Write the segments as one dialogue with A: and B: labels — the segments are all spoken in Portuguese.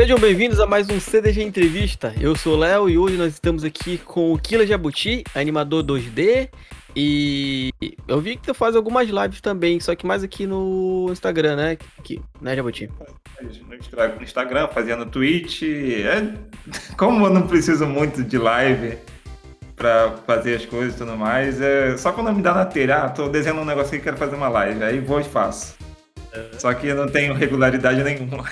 A: Sejam bem-vindos a mais um CDG Entrevista. Eu sou o Léo e hoje nós estamos aqui com o Kila Jabuti, animador 2D. E eu vi que tu faz algumas lives também, só que mais aqui no Instagram, né? Que, né, Jabuti?
B: No Instagram, fazia no Twitch. É... Como eu não preciso muito de live pra fazer as coisas e tudo mais, é... só quando me dá na telha, ah, tô desenhando um negócio que quero fazer uma live, aí vou e faço. Só que eu não tenho regularidade nenhuma.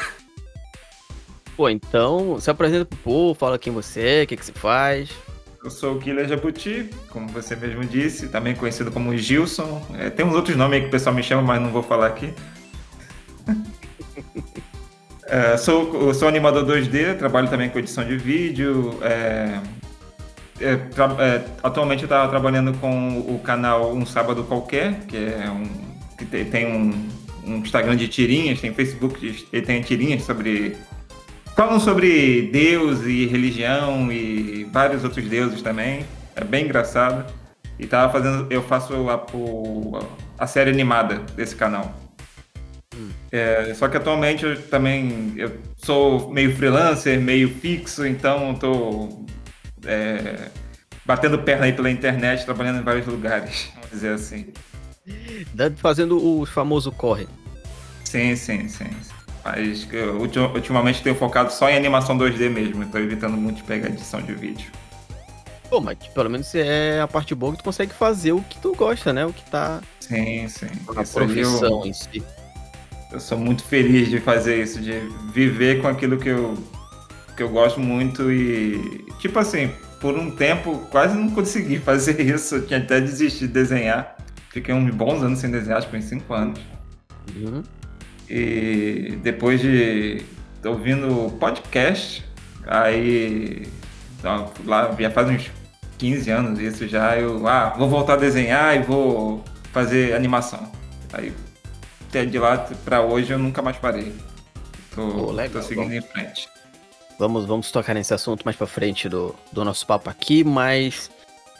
A: Pô, então, se apresenta pro povo, fala quem você é, o que, que você faz.
B: Eu sou o Killer Jabuti, como você mesmo disse, também conhecido como Gilson. É, tem uns outros nomes aí que o pessoal me chama, mas não vou falar aqui. é, sou, sou animador 2D, trabalho também com edição de vídeo. É, é, é, atualmente eu estava trabalhando com o canal Um Sábado Qualquer, que é um que tem, tem um, um Instagram de tirinhas, tem Facebook, ele tem tirinhas sobre Falam sobre Deus e religião e vários outros deuses também. É bem engraçado. E tava fazendo. Eu faço a, a série animada desse canal. Hum. É, só que atualmente eu também eu sou meio freelancer, meio fixo, então tô é, batendo perna aí pela internet, trabalhando em vários lugares, vamos dizer assim.
A: Fazendo o famoso corre.
B: Sim, sim, sim. Mas eu, ultimamente tenho focado só em animação 2D mesmo, estou evitando muito pegar edição de vídeo.
A: Pô, mas pelo menos é a parte boa que tu consegue fazer o que tu gosta, né? O que tá.
B: Sim, sim.
A: Na profissão eu, em si.
B: Eu sou muito feliz de fazer isso, de viver com aquilo que eu, que eu gosto muito e. Tipo assim, por um tempo quase não consegui fazer isso. Eu tinha até desistido de desenhar. Fiquei uns bons anos sem desenhar, acho que uns 5 anos. Uhum. E depois de ouvindo podcast, aí lá já faz uns 15 anos isso já, eu ah, vou voltar a desenhar e vou fazer animação. Aí até de lá para hoje eu nunca mais parei. Tô, Pô, legal, tô seguindo em frente.
A: Vamos, vamos tocar nesse assunto mais para frente do, do nosso papo aqui, mas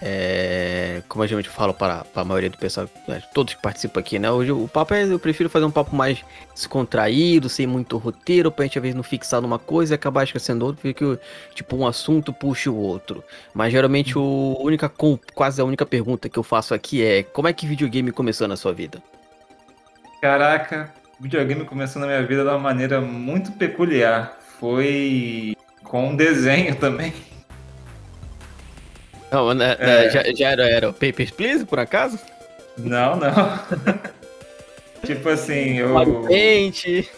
A: é, como a gente fala para, para a maioria do pessoal, né, todos que participam aqui, né? Hoje o papo é, eu prefiro fazer um papo mais descontraído, sem muito roteiro, pra gente às vezes não fixar numa coisa e acabar esquecendo outro, porque tipo um assunto puxa o outro. Mas geralmente o única, quase a única pergunta que eu faço aqui é: como é que videogame começou na sua vida?
B: Caraca, videogame começou na minha vida de uma maneira muito peculiar. Foi com um desenho também.
A: Não, é... já, já, era, era o Papers, Please, por acaso?
B: Não, não. tipo assim, eu...
A: Patente.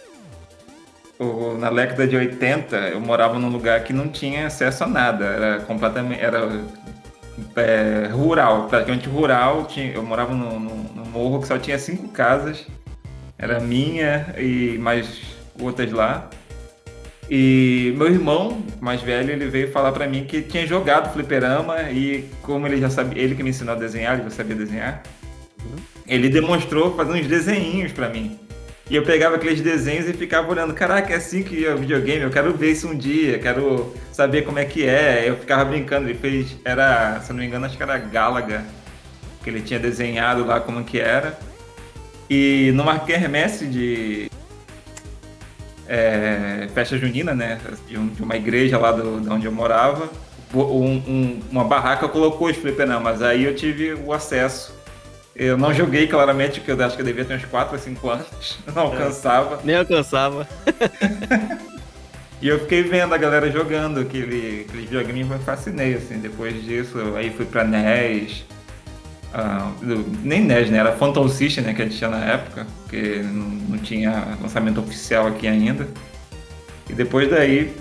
B: O, na década de 80, eu morava num lugar que não tinha acesso a nada. Era completamente... Era é, rural, praticamente rural. Tinha, eu morava no, no, no morro que só tinha cinco casas. Era minha e mais outras lá. E meu irmão mais velho, ele veio falar para mim que tinha jogado fliperama e como ele já sabia, ele que me ensinou a desenhar, ele já sabia desenhar. Uhum. Ele demonstrou fazendo uns desenhinhos para mim. E eu pegava aqueles desenhos e ficava olhando, caraca, é assim que é videogame, eu quero ver isso um dia, quero saber como é que é. Eu ficava brincando, ele fez, era, se eu não me engano, acho que era Galaga, que ele tinha desenhado lá como que era. E numa quermesse de, é, festa junina, né? De, um, de, uma igreja lá do, de onde eu morava. Um, um, uma barraca colocou os fliperamas, aí eu tive o acesso. Eu não joguei claramente, porque eu acho que eu devia ter uns 4 ou 5 anos, não alcançava.
A: Nem alcançava.
B: e eu fiquei vendo a galera jogando aquele, aquele videogame e me fascinei, assim. Depois disso, aí fui pra NES, Uh, nem NES, né? Era Phantom System, né? Que a gente tinha na época, porque não, não tinha lançamento oficial aqui ainda. E depois daí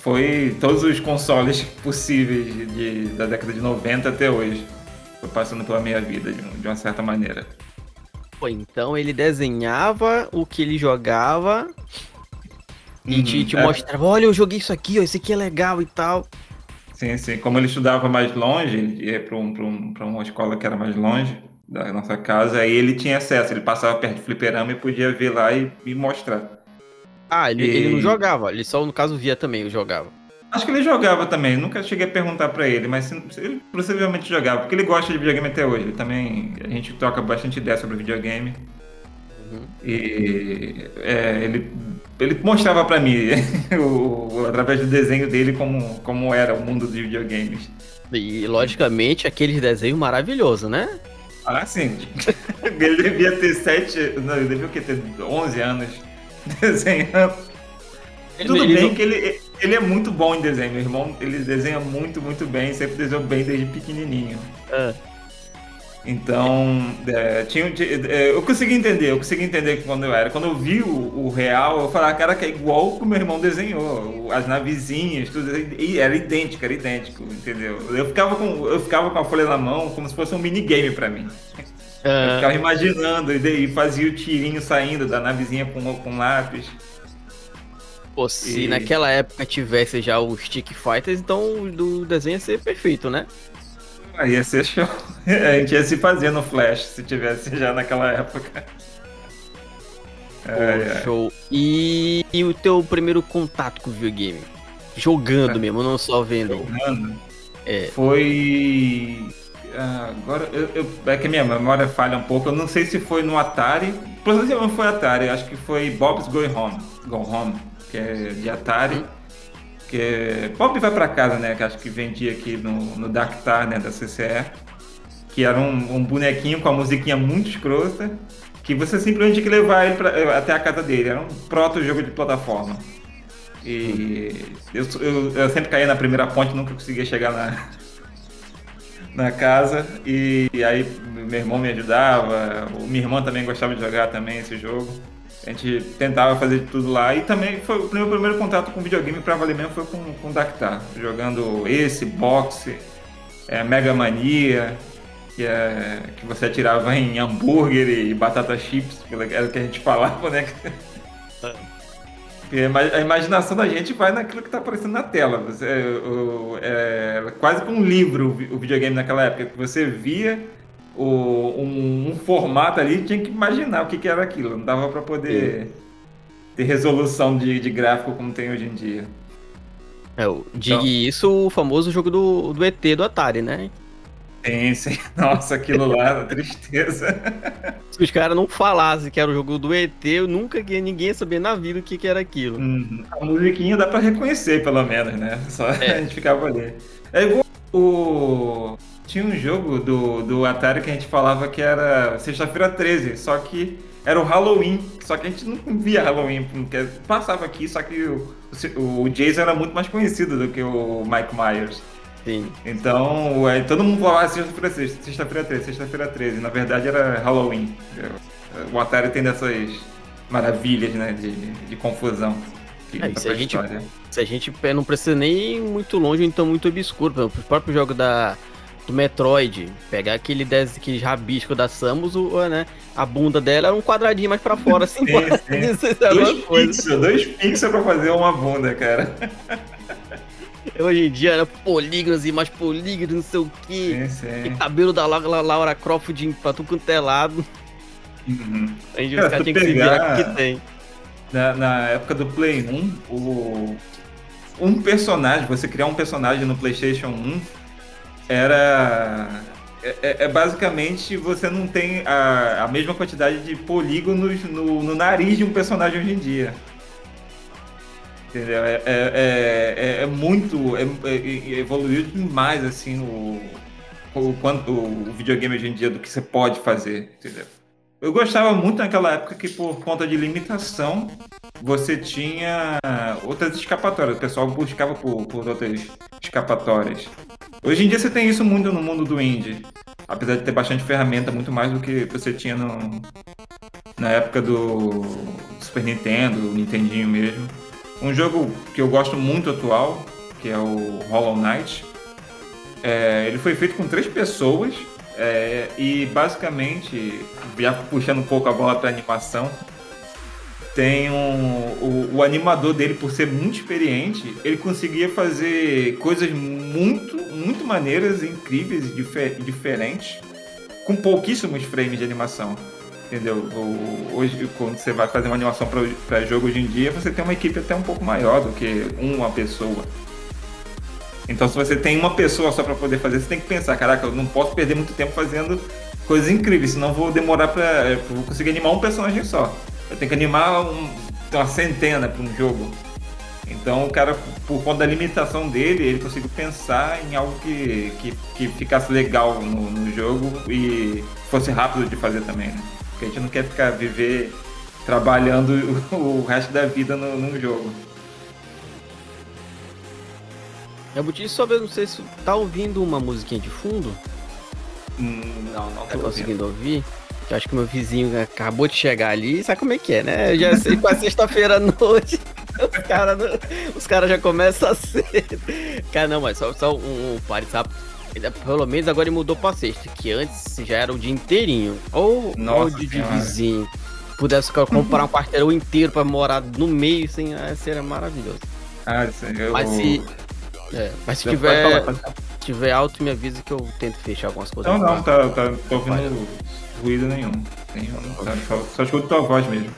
B: foi todos os consoles possíveis de, da década de 90 até hoje. Foi passando pela minha vida de, de uma certa maneira.
A: Pô, então ele desenhava o que ele jogava e te, uhum. te é. mostrava, olha, eu joguei isso aqui, ó, esse aqui é legal e tal.
B: Sim, sim. Como ele estudava mais longe, ele ia para um, um, uma escola que era mais longe da nossa casa, aí ele tinha acesso, ele passava perto do fliperama e podia ver lá e, e mostrar.
A: Ah, ele, e... ele não jogava, ele só no caso via também, eu jogava.
B: Acho que ele jogava também, nunca cheguei a perguntar para ele, mas ele possivelmente jogava, porque ele gosta de videogame até hoje. Ele também, a gente troca bastante ideia sobre videogame. Uhum. E é, ele ele mostrava para mim, o, através do desenho dele, como, como era o mundo dos videogames.
A: E, logicamente, aqueles desenhos maravilhosos, né?
B: Ah, sim. ele devia ter sete. Não, ele devia ter 11 anos desenhando. Ele, Tudo ele bem não... que ele, ele é muito bom em desenho. Meu irmão, ele desenha muito, muito bem. Sempre desenhou bem desde pequenininho. É. Então, é, tinha, é, eu consegui entender, eu consegui entender quando eu era. Quando eu vi o, o real, eu falava, cara, que é igual o que o meu irmão desenhou. As navezinhas, tudo. E era idêntico, era idêntico, entendeu? Eu ficava com, eu ficava com a folha na mão como se fosse um minigame pra mim. Eu ficava imaginando e fazia o tirinho saindo da navezinha com, com lápis.
A: Pô, se e... naquela época tivesse já o Stick Fighters, então o desenho ia ser perfeito, né?
B: Aí ia ser show. A gente ia se fazer no Flash se tivesse já naquela época.
A: É, show. E... e, o teu primeiro contato com o videogame? Jogando é. mesmo, não só vendo.
B: Jogando? É. Foi. Ah, agora, eu, eu, é que minha memória falha um pouco. Eu não sei se foi no Atari. Provavelmente foi Atari. Acho que foi Bob's Going Home. Go Home, que é de Atari. Que Bob vai para casa, né? Que acho que vendia aqui no, no Dactar, né? Da CCE. Que era um, um, bonequinho com a musiquinha muito escrota. Que você simplesmente tinha que levar ele pra, eh, até a casa dele. Era um proto-jogo de plataforma. E eu, eu, eu, sempre caía na primeira ponte, nunca conseguia chegar na, na casa. E, e aí meu irmão me ajudava. Minha irmã também gostava de jogar também esse jogo. A gente tentava fazer de tudo lá e também foi o meu primeiro contato com videogame para valer mesmo foi com, com Dactar, jogando esse, boxe, é, Mega Mania, que, é, que você atirava em hambúrguer e batata chips, era o que a gente falava, né? A imaginação da gente vai naquilo que está aparecendo na tela. Você, é, é, quase como um livro o videogame naquela época, que você via o, um, um, formato ali, tinha que imaginar o que, que era aquilo. Não dava para poder Sim. ter resolução de, de gráfico como tem hoje em dia.
A: É, o Dig então, isso, o famoso jogo do, do ET do Atari, né?
B: Sim, sim. Nossa, aquilo lá, tristeza.
A: Se os caras não falassem que era o jogo do ET, eu nunca ia ninguém saber na vida o que, que era aquilo.
B: Uhum. A musiquinha dá pra reconhecer, pelo menos, né? Só é. a gente ficava ali. É igual o tinha um jogo do, do Atari que a gente falava que era sexta-feira 13, só que era o Halloween, só que a gente não via Halloween, porque passava aqui, só que o, o Jason era muito mais conhecido do que o Mike Myers.
A: Sim.
B: Então, aí todo mundo falava ah, sexta-feira 13, sexta-feira 13, sexta-feira 13. Na verdade era Halloween. O Atari tem dessas maravilhas, né, de, de confusão.
A: É, se, a gente, se a gente não precisa nem muito longe, então muito obscuro. O próprio jogo da do Metroid, pegar aquele, des, aquele rabisco da Samus, o, né? A bunda dela era um quadradinho mais pra fora, assim.
B: sim, dois pixels, dois pixels pra fazer uma bunda, cara.
A: Hoje em dia era polígonos e mais polígonos, não sei o quê. Sim, sim. E cabelo da Laura, Croft pra tudo quanto é lado. Uhum. A gente cara, tinha que se virar que tem.
B: Na, na época do Play 1, o, um personagem, você criar um personagem no PlayStation 1 era. É, é, é, basicamente você não tem a, a mesma quantidade de polígonos no, no nariz de um personagem hoje em dia. Entendeu? É, é, é, é muito. É, é, evoluiu demais assim o, o, quanto, o videogame hoje em dia do que você pode fazer. Entendeu? Eu gostava muito naquela época que por conta de limitação você tinha outras escapatórias. O pessoal buscava por, por outras escapatórias. Hoje em dia você tem isso muito no mundo do indie. Apesar de ter bastante ferramenta, muito mais do que você tinha no, na época do Super Nintendo, Nintendinho mesmo. Um jogo que eu gosto muito atual, que é o Hollow Knight. É, ele foi feito com três pessoas é, e basicamente, já puxando um pouco a bola para animação, tem um, o, o, animador dele, por ser muito experiente, ele conseguia fazer coisas muito, muito maneiras, incríveis e difer diferentes, com pouquíssimos frames de animação. Entendeu? Hoje, quando você vai fazer uma animação para jogo hoje em dia, você tem uma equipe até um pouco maior do que uma pessoa. Então, se você tem uma pessoa só para poder fazer, você tem que pensar: caraca, eu não posso perder muito tempo fazendo coisas incríveis, senão vou demorar para. Vou conseguir animar um personagem só. Eu tenho que animar um, uma centena para um jogo. Então o cara, por conta da limitação dele, ele conseguiu pensar em algo que, que, que ficasse legal no, no jogo e fosse rápido de fazer também, né? Porque a gente não quer ficar viver trabalhando o, resto da vida no, num jogo.
A: Eu vou te saber, não sei se tá ouvindo uma musiquinha de fundo.
B: Hum, não, não
A: tá conseguindo ouvir. Eu acho que meu vizinho acabou de chegar ali, sabe como é que é, né? Eu já sei quase sexta-feira à noite. Os caras cara já começam a ser. Cara, não, mas só, só um, um pare, sabe? Pelo menos agora ele mudou pra sexta, que antes já era o dia inteirinho. Ou, ou de, de vizinho. Pudesse comprar um quarteirão inteiro pra morar no meio, assim, seria maravilhoso.
B: Ah, isso eu...
A: Mas se. É, mas se tiver, tiver alto, me avisa que eu tento fechar algumas coisas.
B: Não, não, tá, tá, tô ouvindo ruído nenhum. nenhum tá, só, só escuto tua voz mesmo.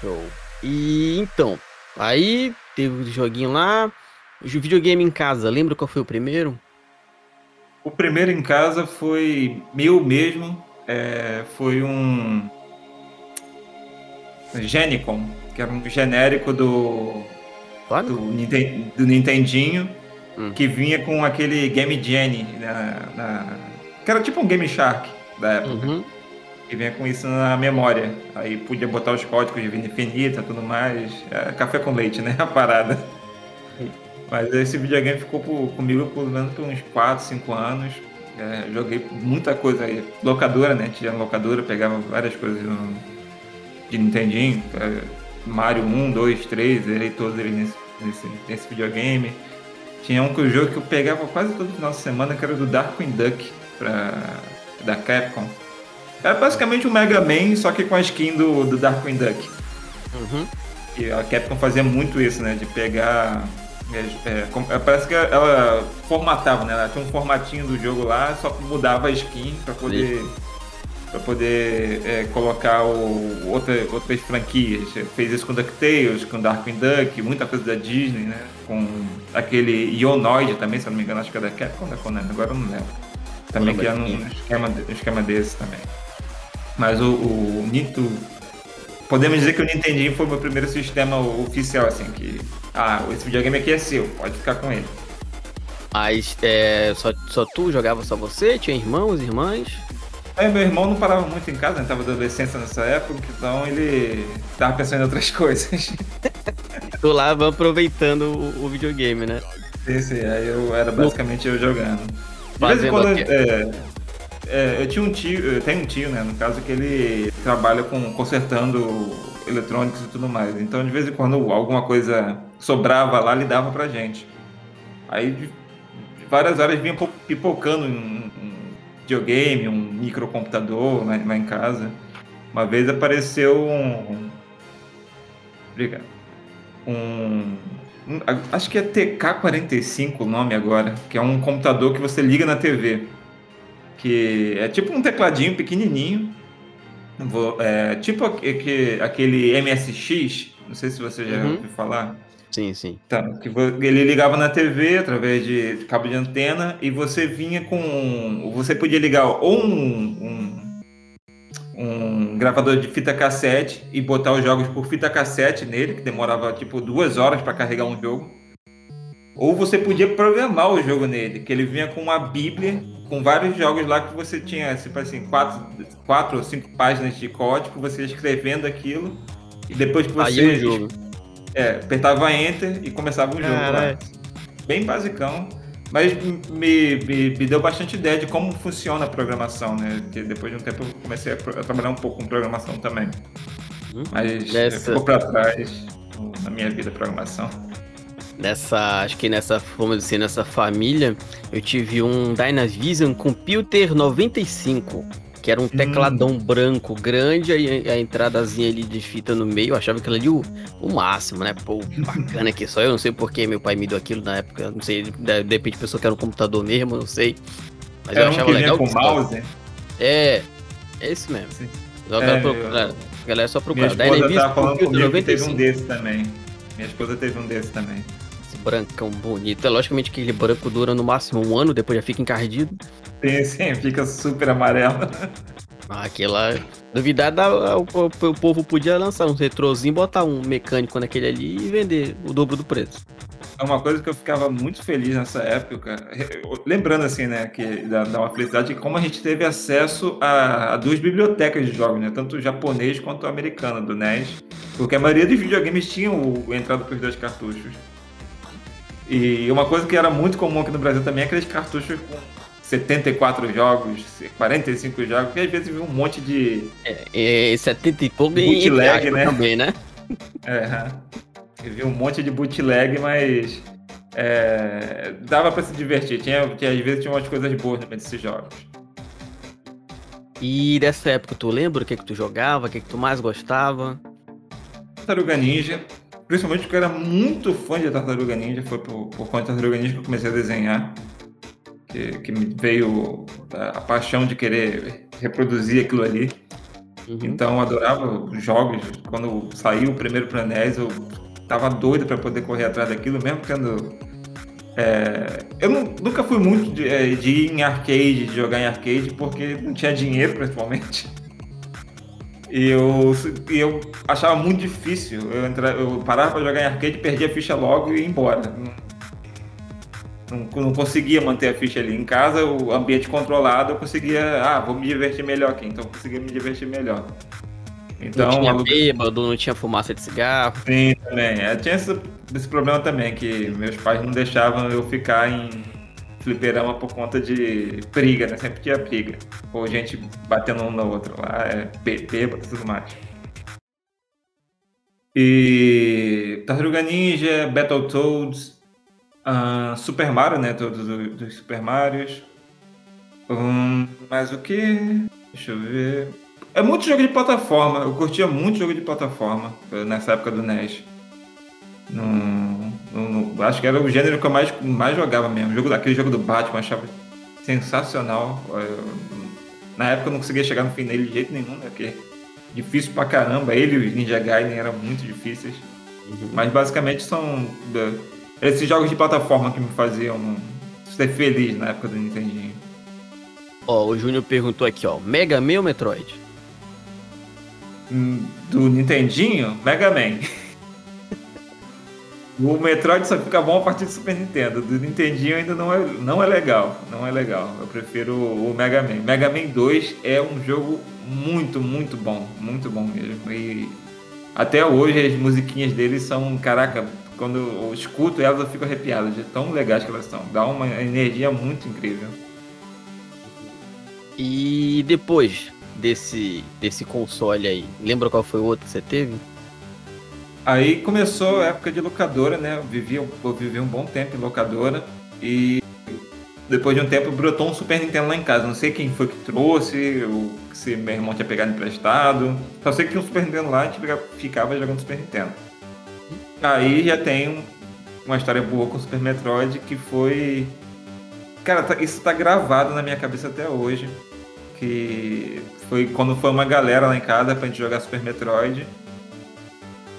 A: Show. E então, aí teve o joguinho lá. O videogame em casa, lembra qual foi o primeiro?
B: O primeiro em casa foi meu mesmo. É, foi um Genicom, que era um genérico do, claro. do, do Nintendinho, hum. que vinha com aquele Game Genie, na, na, que era tipo um Game Shark da época. Uhum. Que vinha com isso na memória. Aí podia botar os códigos de vida infinita tudo mais. É, café com leite, né? A parada. Mas esse videogame ficou por, comigo por menos por uns 4, 5 anos. É, joguei muita coisa aí. Locadora, né? Tinha locadora, pegava várias coisas no, de Nintendinho. Mario 1, 2, 3, zerei todos eles nesse, nesse, nesse, videogame. Tinha um que jogo que eu pegava quase todo final de semana, que era do Darkwing Duck, pra, da Capcom. Era basicamente um Mega Man, só que com a skin do, do Darkwing Duck. Uhum. E a Capcom fazia muito isso, né? De pegar. É, é, é, parece que ela formatava, né? Ela tinha um formatinho do jogo lá, só mudava a skin para poder. Sim para poder é, colocar o, outra, outras franquias. Fez isso com DuckTales, com Darkwing Duck, muita coisa da Disney, né? Com aquele Ionoid também, se eu não me engano, acho que é da Capcom da Konami, agora eu não lembro. Também que é um esquema, um esquema desse também. Mas o, o Nito. Podemos dizer que o Nintendinho foi o meu primeiro sistema oficial, assim, que. Ah, esse videogame aqui é seu, pode ficar com ele.
A: Mas é, só, só tu jogava só você? Tinha irmãos, irmãs?
B: É, meu irmão não parava muito em casa, ele tava adolescência nessa época, então ele tava pensando em outras coisas.
A: tu lá aproveitando o, o, videogame, né?
B: Sim, sim, aí eu era basicamente eu jogando. De vez em quando é, é, eu tinha um tio, eu tenho um tio, né, no caso, que ele trabalha com consertando eletrônicos e tudo mais. Então, de vez em quando alguma coisa sobrava lá, ele dava pra gente. Aí, de várias horas vinha pipocando em, videogame, um microcomputador lá, lá em casa. Uma vez apareceu um. Obrigado. Um, um, acho que é TK45 o nome agora, que é um computador que você liga na TV. Que é tipo um tecladinho pequenininho. É, tipo aquele MSX, não sei se você já uhum. ouviu falar.
A: Sim, sim.
B: Tá, que ele ligava na TV através de cabo de antena e você vinha com. Você podia ligar ou um, um, um gravador de fita cassete e botar os jogos por fita cassete nele, que demorava tipo duas horas para carregar um jogo. Ou você podia programar o jogo nele, que ele vinha com uma bíblia com vários jogos lá que você tinha, tipo assim, quatro, quatro ou cinco páginas de código, você escrevendo aquilo, e depois que você.
A: Aí o jogo
B: é, apertava Enter e começava o jogo lá. Bem basicão. Mas me, me, me, deu bastante ideia de como funciona a programação, né? Porque depois de um tempo eu comecei a, a trabalhar um pouco com programação também. Uhum. Mas Nessa... ficou para trás na minha vida programação.
A: Nessa, acho que nessa, vamos dizer, nessa família, eu tive um Dynavision Computer 95 que era um tecladão hum. branco grande, aí a, entradazinha ali de fita no meio, eu achava aquilo ali o, o máximo, né? Pô, bacana aqui, só eu não sei porque meu pai me deu aquilo na época, não sei, de, de repente pensou que era um computador mesmo, não sei.
B: Mas era eu achava um legal. Com mouse?
A: É, é esse mesmo. Sim. É, eu... A galera só procura.
B: Minha esposa tava falando comigo que teve um desse também. Minha esposa teve um desse também.
A: Brancão bonito. É logicamente que aquele branco dura no máximo um ano, depois já fica encardido.
B: Sim, sim, fica super amarelo.
A: Aquela. Duvidar, o, o, povo podia lançar um retrozinho, botar um mecânico naquele ali e vender o dobro do preço.
B: É uma coisa que eu ficava muito feliz nessa época, lembrando assim, né, que dá, dá uma felicidade, como a gente teve acesso a, a, duas bibliotecas de jogos, né, tanto o japonês quanto o americano do NES, porque a maioria dos videogames tinha o, entrada para os dois cartuchos. E uma coisa que era muito comum aqui no Brasil também é aqueles cartuchos com 74 jogos, 45 jogos, que às vezes viu um monte de.
A: É, é 70 e pouco
B: bootleg, né?
A: também, né?
B: É, eu vi um monte de bootleg, mas é, dava para se divertir. Tinha, tinha, às vezes tinha umas coisas boas no meio desses jogos.
A: E dessa época, tu lembra o que, que tu jogava, o que, que tu mais gostava?
B: Tartaruga Ninja. Principalmente porque eu era muito fã de Tartaruga Ninja. Foi por, por conta de Tartaruga Ninja que eu comecei a desenhar que, que me veio a, a, paixão de querer reproduzir aquilo ali. Uhum. Então eu adorava os jogos. Quando saiu o primeiro para NES, eu tava doido para poder correr atrás daquilo, mesmo tendo. É, eu não, nunca fui muito de, é, de, ir em arcade, de jogar em arcade, porque não tinha dinheiro, principalmente. E eu, eu achava muito difícil. Eu, entrar, eu parava para jogar em arcade, perdia a ficha logo e ia embora não, não, conseguia manter a ficha ali. Em casa, o ambiente controlado, eu conseguia, ah, vou me divertir melhor aqui, então eu conseguia me divertir melhor.
A: Então, não tinha bêbado, não tinha fumaça de cigarro.
B: Sim, também. É, tinha esse, esse, problema também, que meus pais não deixavam eu ficar em fliperama por conta de briga, né? Sempre tinha briga. Ou gente batendo um no outro lá, é bêbado e tudo mais. E Tartaruga Ninja, Battletoads, Uh, Super Mario, né? Todos os, Super Marios. Um, mas o que? Deixa eu ver. É muito jogo de plataforma. Eu curtia muito jogo de plataforma eh, nessa época do NES. No, acho que era o gênero que eu mais, mais jogava mesmo. jogo, aquele jogo do Batman, eu achava sensacional. Eu, na época eu não conseguia chegar no fim dele de jeito nenhum, né? Porque difícil pra caramba. Ele e os Ninja Gaiden eram muito difíceis. Uhum. Mas basicamente são esses jogos de plataforma que me faziam ser feliz na época do Nintendinho.
A: Ó, o Júnior perguntou aqui, ó, Mega Man ou Metroid?
B: Hum, do Nintendinho, Mega Man. o Metroid só fica bom a partir do Super Nintendo. Do Nintendinho ainda não é, não é legal. Não é legal. Eu prefiro o Mega Man. Mega Man 2 é um jogo muito, muito bom. Muito bom mesmo. E até hoje as musiquinhas dele são, caraca, quando eu escuto elas, eu fico arrepiado de tão legais que elas são. Dá uma energia muito incrível.
A: E depois desse, desse console aí, lembra qual foi o outro que você teve?
B: Aí começou a época de locadora, né? Eu vivi, eu vivi um bom tempo em locadora e depois de um tempo brotou um Super Nintendo lá em casa. Não sei quem foi que trouxe, ou se meu irmão tinha pegado emprestado. Só sei que tinha um Super Nintendo lá e a gente ficava jogando Super Nintendo. Aí já tem uma história boa com o Super Metroid que foi. Cara, tá, isso tá gravado na minha cabeça até hoje. Que foi quando foi uma galera lá em casa pra gente jogar Super Metroid.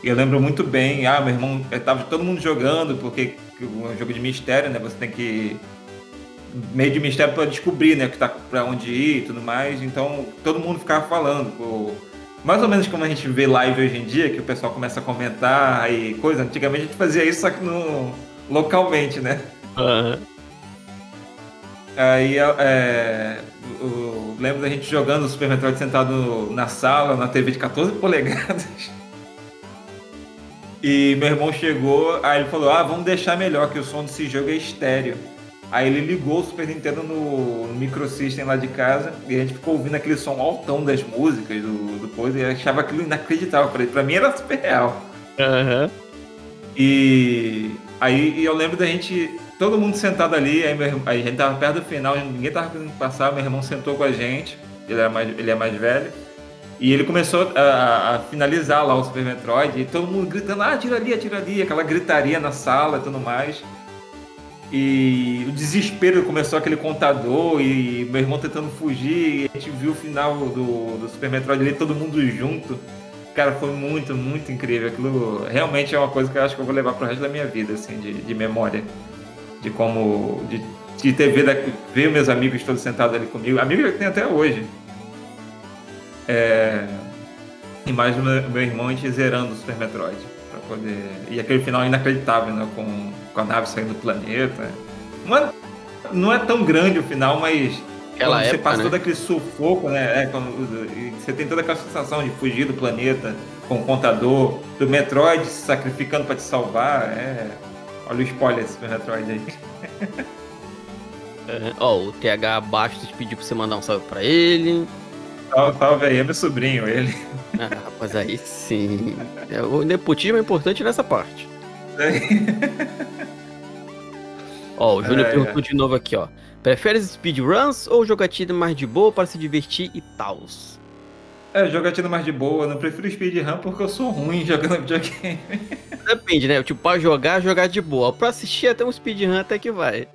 B: E eu lembro muito bem, ah, meu irmão, eh, tava todo mundo jogando, porque é um jogo de mistério, né? Você tem que. meio de mistério para descobrir, né? Que tá pra onde ir e tudo mais. Então todo mundo ficava falando, pô mais ou menos como a gente vê live hoje em dia, que o pessoal começa a comentar e coisa. Antigamente a gente fazia isso, só que no, localmente, né? Uhum. Aí é, eu lembro da gente jogando o Super Metroid sentado na sala, na TV de 14 polegadas. E meu irmão chegou, aí ele falou: Ah, vamos deixar melhor, que o som desse jogo é estéreo. Aí ele ligou o Super Nintendo no, no microsystem lá de casa e a gente ficou ouvindo aquele som altão das músicas do, do coisa e achava aquilo inacreditável. Pra, pra mim era super real.
A: Uhum.
B: E aí eu lembro da gente, todo mundo sentado ali, aí, meu, aí a gente tava perto do final, ninguém tava conseguindo passar, meu irmão sentou com a gente, ele, era mais, ele é mais velho. E ele começou a, a, finalizar lá o Super Metroid e todo mundo gritando, ah, tira ali, tira ali, aquela gritaria na sala e tudo mais. E o desespero começou aquele contador e meu irmão tentando fugir. E a gente viu o final do, do Super Metroid ali, todo mundo junto. Cara, foi muito, muito incrível. Aquilo realmente é uma coisa que eu acho que eu vou levar pro resto da minha vida, assim, de, de memória. De como. De, de ter ver, ver meus amigos todos sentados ali comigo. Amigos que tem até hoje. É, e mais meu, meu irmão a gente zerando o Super Metroid. Pra poder... E aquele final inacreditável, né? Com, com a nave saindo do planeta. Não é, não é tão grande o final, mas
A: Aquela
B: quando você
A: época,
B: passa
A: né?
B: todo aquele sufoco, né? É, quando, você tem toda aquela sensação de fugir do planeta com o contador, do Metroid se sacrificando pra te salvar. É... Olha o spoiler desse Metroid aí.
A: É, Ó, o TH Bastos pediu pra você mandar um salve pra ele.
B: Salve, salve aí, é meu sobrinho, ele.
A: Ah, rapaz, aí sim. É, o nepotismo é importante nessa parte. Ó, o Júnior
B: É,
A: perguntou
B: é.
A: de novo aqui, ó. Prefere speedruns ou jogatina mais de boa para se divertir e tals?
B: É, jogatina mais de boa, não prefiro speedrun porque eu sou ruim jogando videogame.
A: Depende, né? Tipo, pra jogar, jogar de boa. Pra assistir até um speedrun até que vai.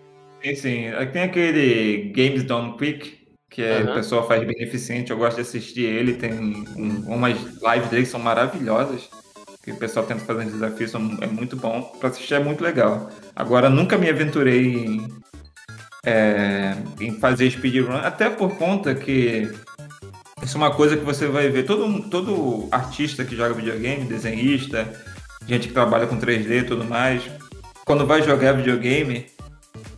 B: Sim, sim. Tem aquele Games Done Quick, que é,
A: Aham.
B: o pessoal faz beneficente, eu gosto de assistir ele, tem um- umas lives dele que são maravilhosas, que o pessoal tenta fazer um desafio, são, é muito bom, pra assistir é muito legal. Agora, nunca me aventurei em, é, em fazer speedrun, até por conta que isso é uma coisa que você vai ver, todo, todo artista que joga videogame, desenhista, gente que trabalha com 3D e tudo mais, quando vai jogar videogame,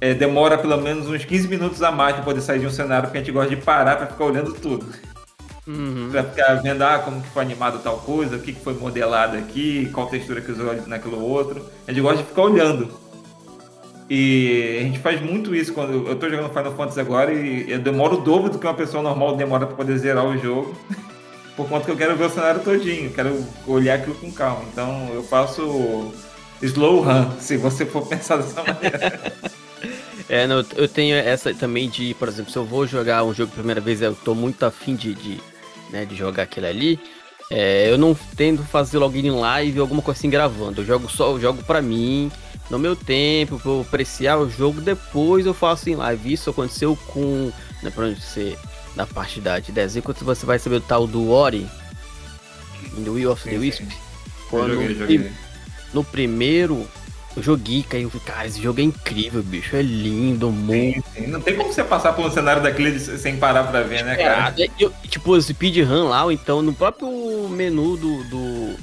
B: é, demora pelo menos uns 15 minutos a mais para poder sair de um cenário, porque a gente gosta de parar para ficar olhando tudo.
A: Uhum.
B: Pra ficar vendo ah, como que foi animado tal coisa, o que, que foi modelado aqui, qual textura que usou naquilo outro. A gente gosta de ficar olhando. E a gente faz muito isso quando eu tô jogando Final Fantasy agora e eu demoro o dobro do que uma pessoa normal demora para poder zerar o jogo. Por conta que eu quero ver o cenário todinho, quero olhar aquilo com calma. Então eu faço slow run, se você for pensar dessa maneira.
A: É, não, eu tenho essa também de, por exemplo, se eu vou jogar um jogo pela primeira vez, eu tô muito afim de, de, né, de jogar aquele ali. é, eu não tendo fazer login em live ou alguma coisa assim gravando. Eu jogo só, eu jogo pra mim, no meu tempo, pra eu apreciar o jogo, depois eu faço em live. Isso aconteceu com. Né, pra onde você. Na parte da de desenho, quando você vai saber o tal do Ori, The Will of the Wisp. Quando
B: eu joguei, joguei.
A: no primeiro eu joguei, cara, eu falei, cara, esse jogo é incrível, bicho, é lindo, muito.
B: Não tem como você passar por um cenário daquele de- sem parar pra ver, né, cara?
A: É, eu- tipo, o speedrun lá, ou então no próprio menu do, do,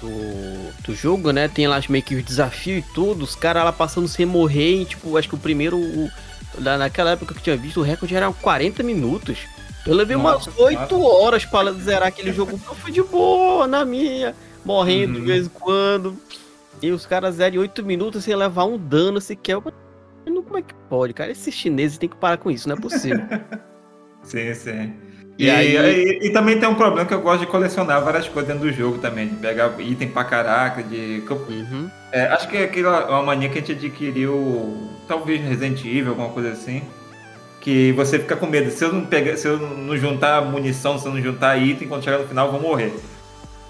A: do, do jogo, né? Tem lá meio que os desafios e tudo, os caras lá passando sem morrer, e, tipo, acho que o primeiro, o- na- naquela época que eu tinha visto, o recorde era 40 minutos. Eu levei
B: Nossa,
A: umas 8
B: nossa.
A: horas pra zerar aquele jogo, eu fui de boa, na minha, morrendo de
B: Uhum.
A: vez em quando. E os caras zeram em 8 minutos sem levar um dano sequer. "Mano, como é que pode, cara? Esses chineses têm que parar com isso, não é possível.
B: Sim, sim.
A: E
B: E,
A: aí-
B: e- e também tem um problema que eu gosto de colecionar várias coisas dentro do jogo também, de pegar item pra caraca, de.
A: Uhum.
B: é, acho que é uma mania que a gente adquiriu, talvez no Resident Evil, alguma coisa assim. Que você fica com medo. Se eu não pegar, se eu não juntar munição, se eu não juntar item, quando chegar no final eu vou morrer.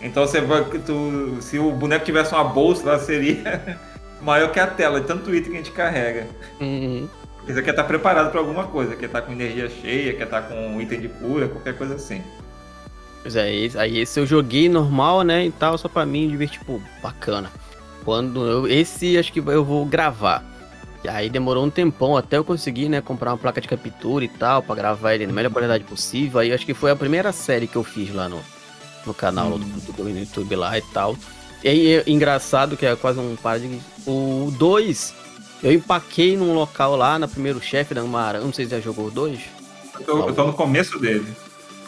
B: Então você vai. Tu, se o boneco tivesse uma bolsa, ela seria maior que a tela, de tanto item que a gente carrega.
A: Uhum.
B: Porque você quer estar preparado para alguma coisa, quer estar com energia cheia, quer estar com um item de cura, qualquer coisa assim.
A: Pois é, aí esse eu joguei normal, né, e tal, só pra mim divertir, tipo, bacana. Quando eu, esse acho que eu vou gravar. E aí demorou um tempão até eu conseguir, né, comprar uma placa de captura e tal, pra gravar ele na melhor qualidade possível. Aí acho que foi a primeira série que eu fiz lá no, no canal
B: Hum.
A: do, do, YouTube lá e tal. E aí é engraçado, que é quase um paradigma. O 2, eu empaquei num local lá, no primeiro chefe da Marã, não sei se já jogou o 2,
B: Eu tô, eu tô no começo dele.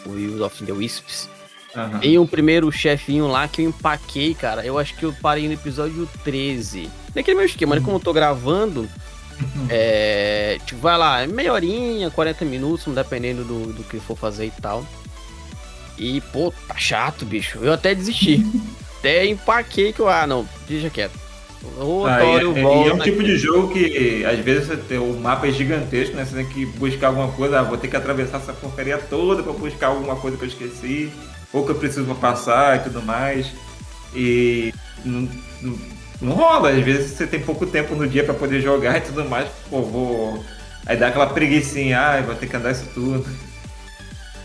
A: o Wills of the Wisps.
B: Aham.
A: Tem um primeiro chefinho lá que eu empaquei, cara. Eu acho que eu parei no episódio 13. Naquele meu esquema, né? Como eu tô gravando, é. Tipo, vai lá, meia horinha, 40 minutos, dependendo do, do que for fazer e tal. E, pô, tá chato, bicho. Eu até desisti. até empaquei que eu. Ah, não, deixa quieto. Ô,
B: Ah,
A: Tório,
B: e, e- e é um tipo de jogo que às vezes você tem, o mapa é gigantesco, né? Você tem que buscar alguma coisa, ah, vou ter que atravessar essa porcaria toda pra buscar alguma coisa que eu esqueci, ou que eu preciso passar e tudo mais. E não, não- não rola, às vezes você tem pouco tempo no dia pra poder jogar e tudo mais, pô, vou. Aí dá aquela preguiçinha, ai, vou ter que andar isso tudo.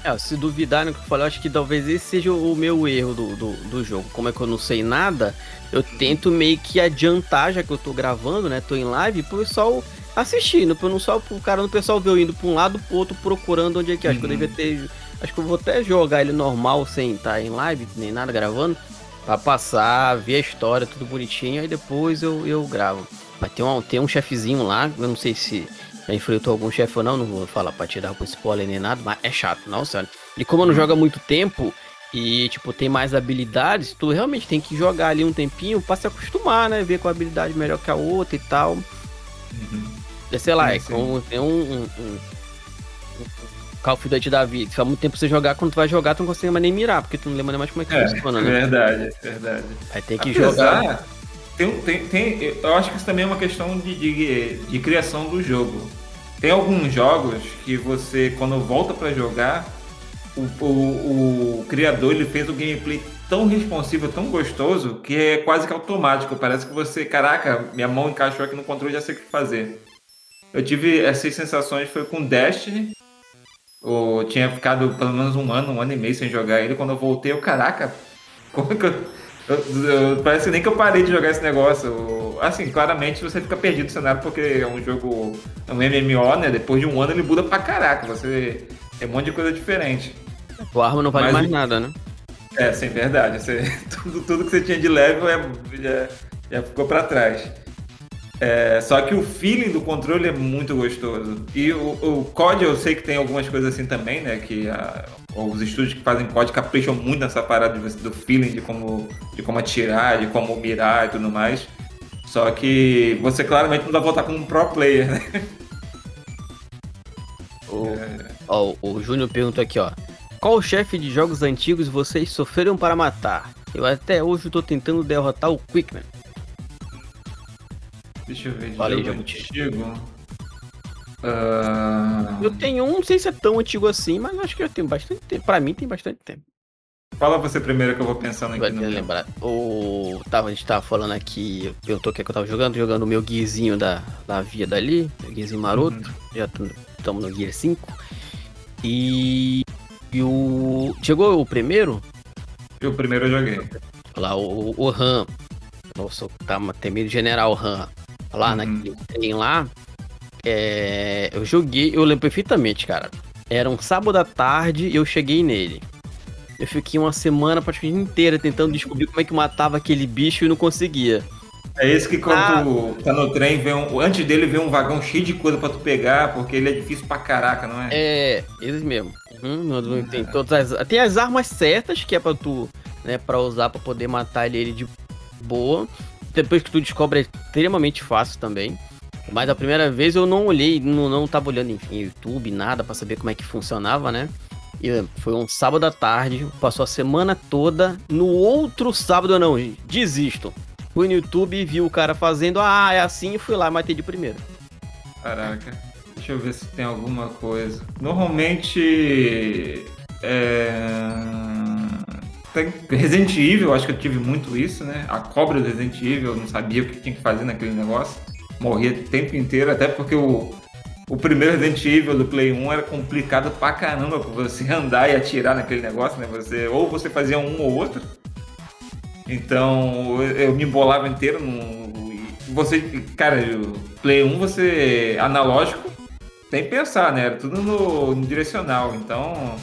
A: É, se duvidar no que eu falei, eu acho que talvez esse seja o meu erro do, do, do jogo. Como é que eu não sei nada, eu tento meio que adiantar, já que eu tô gravando, né? Tô em live, pro pessoal assistindo, pra não só pro cara no pessoal ver eu indo pra um lado pro outro procurando onde é que é. Acho que eu
B: Uhum.
A: devia ter Acho que eu vou até jogar ele normal, sem estar em live, nem nada gravando. Pra passar, ver a história, tudo bonitinho, aí depois eu, eu gravo. Mas tem um, tem um chefezinho lá, eu não sei se já enfrentou algum chefe ou não, não vou falar pra tirar com spoiler nem nada, mas é chato, não, sério. E como não jogo há muito tempo e, tipo, tem mais habilidades, tu realmente tem que jogar ali um tempinho pra se acostumar, né? Ver com a habilidade melhor que a outra e tal. Uhum. Sei lá, sim, é como tem um, um, um Call of Duty da vida. Faz muito tempo pra você jogar, quando tu vai jogar, tu não consegue mais nem mirar, porque tu não lembra nem mais como é que é, funciona,
B: né? Verdade, verdade.
A: Aí tem que Apesar, jogar.
B: Tem, tem, tem, eu acho que isso também é uma questão de, de, de criação do jogo. Tem alguns jogos que você, quando volta para jogar, o, o, o, criador ele fez o gameplay tão responsivo, tão gostoso, que é quase que automático. Parece que você, caraca, minha mão encaixou aqui no controle já sei o que fazer. Eu tive essas sensações foi com Destiny, eu tinha ficado pelo menos um ano, um ano e meio sem jogar ele. Quando eu voltei, eu, caraca, como que eu, eu, eu, parece nem que eu parei de jogar esse negócio. Assim, claramente você fica perdido no cenário porque é um jogo, é um MMO, né? Depois de um ano ele muda pra caraca. Você é um monte de coisa diferente.
A: O arma não vale Mas, mais nada, né?
B: É, sim, verdade. Você, tudo, tudo que você tinha de level é, já, já ficou pra trás. É, só que o feeling do controle é muito gostoso. E o, o COD eu sei que tem algumas coisas assim também, né? Que a, os estúdios que fazem COD capricham muito nessa parada do feeling, de como, de como atirar, de como mirar e tudo mais. Só que você claramente não vai voltar como um pro player, né?
A: O, é... ó, o Júnior perguntou aqui, ó. Qual chefe de jogos antigos vocês sofreram para matar? Eu até hoje estou tentando derrotar o Quickman.
B: Deixa eu ver.
A: Falei, jogo antigo. Uh... Eu tenho um, não sei se é tão antigo assim, mas acho que eu tenho bastante tempo. Pra mim tem bastante tempo.
B: Fala você primeiro que eu vou pensando aqui.
A: Vai no lembrar. O... Tava, a gente tava falando aqui, eu tô aqui que eu tava jogando, jogando o meu guizinho da, da via dali, o guizinho maroto. Uhum. Já estamos no Gear 5. E... e o. Chegou o primeiro?
B: O primeiro eu joguei.
A: Lá, o, o Han. Nossa, tá temido General Han lá uhum. naquele trem lá. É, eu joguei, eu lembro perfeitamente, cara. Era um sábado à tarde e eu cheguei nele. Eu fiquei uma semana praticamente inteira tentando descobrir como é que matava aquele bicho e não conseguia.
B: É esse que quando ah, tu tá no trem, vê um, antes dele vê um vagão cheio de coisa pra tu pegar, porque ele é difícil pra caraca, não é?
A: É, eles mesmo. Uhum, tem todas as, tem as armas certas que é pra tu, né, pra usar pra poder matar ele, ele de boa depois que tu descobre é extremamente fácil também. Mas a primeira vez eu não olhei, não, não tava olhando em, YouTube, nada para saber como é que funcionava, né? E foi um sábado à tarde, passou a semana toda. No outro sábado não, desisto. Fui no YouTube, vi o cara fazendo, ah, é assim, e fui lá e matei de primeiro.
B: Caraca, deixa eu ver se tem alguma coisa. Normalmente. É Resident Evil, acho que eu tive muito isso, né? A cobra do Resident Evil, eu não sabia o que tinha que fazer naquele negócio. Morria o tempo inteiro, até porque o, o primeiro Resident Evil do Play 1 era complicado pra caramba pra você andar e atirar naquele negócio, né? Você, ou você fazia um ou outro. Então eu me embolava inteiro no. Você, cara, Play 1 você. analógico, que pensar, né? Era tudo no, no direcional. Então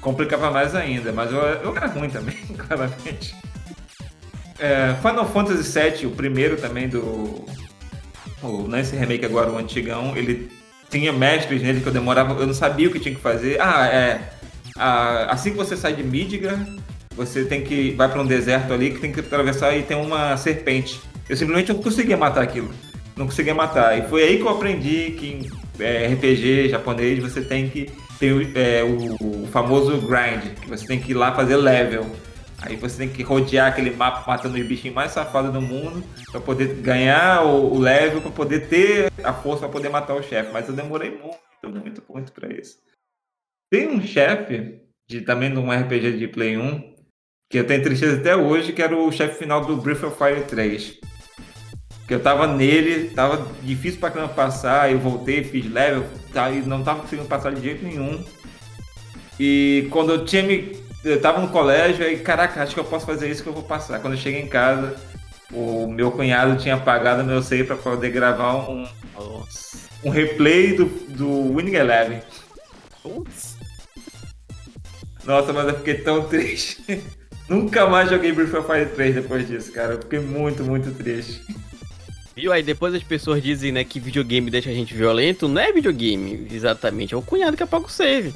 B: complicava mais ainda, mas eu, eu era ruim também, claramente. É, Final Fantasy VII, o primeiro também do. O, nesse remake agora, o antigão, ele tinha mestres nele que eu demorava, eu não sabia o que tinha que fazer. Ah, é. A, assim que você sai de Midgar, você tem que. vai para um deserto ali que tem que atravessar e tem uma serpente. Eu simplesmente não conseguia matar aquilo. Não conseguia matar. E foi aí que eu aprendi que em é, RPG japonês você tem que tem é, o, o, famoso grind, que você tem que ir lá fazer level. Aí você tem que rodear aquele mapa matando os bichinhos mais safados do mundo para poder ganhar o, o level, para poder ter a força para poder matar o chefe. Mas eu demorei muito, muito, muito para isso. Tem um chefe, de, também de um RPG de Play 1, que eu tenho tristeza até hoje, que era o chefe final do Breath of Fire 3. Que eu tava nele, tava difícil pra caramba passar, eu voltei, fiz level, tá, e não tava conseguindo passar de jeito nenhum. E quando eu tinha me. Eu tava no colégio, aí, caraca, acho que eu posso fazer isso que eu vou passar. Quando eu cheguei em casa, o meu cunhado tinha apagado meu save pra poder gravar um, um replay do, do Winning Eleven. Nossa, mas eu fiquei tão triste. Nunca mais joguei Breath of Fire 3 depois disso, cara. Eu fiquei muito, muito triste.
A: Viu? Aí depois as pessoas dizem, né, que videogame deixa a gente violento. Não é videogame, exatamente. É o cunhado que apaga o save.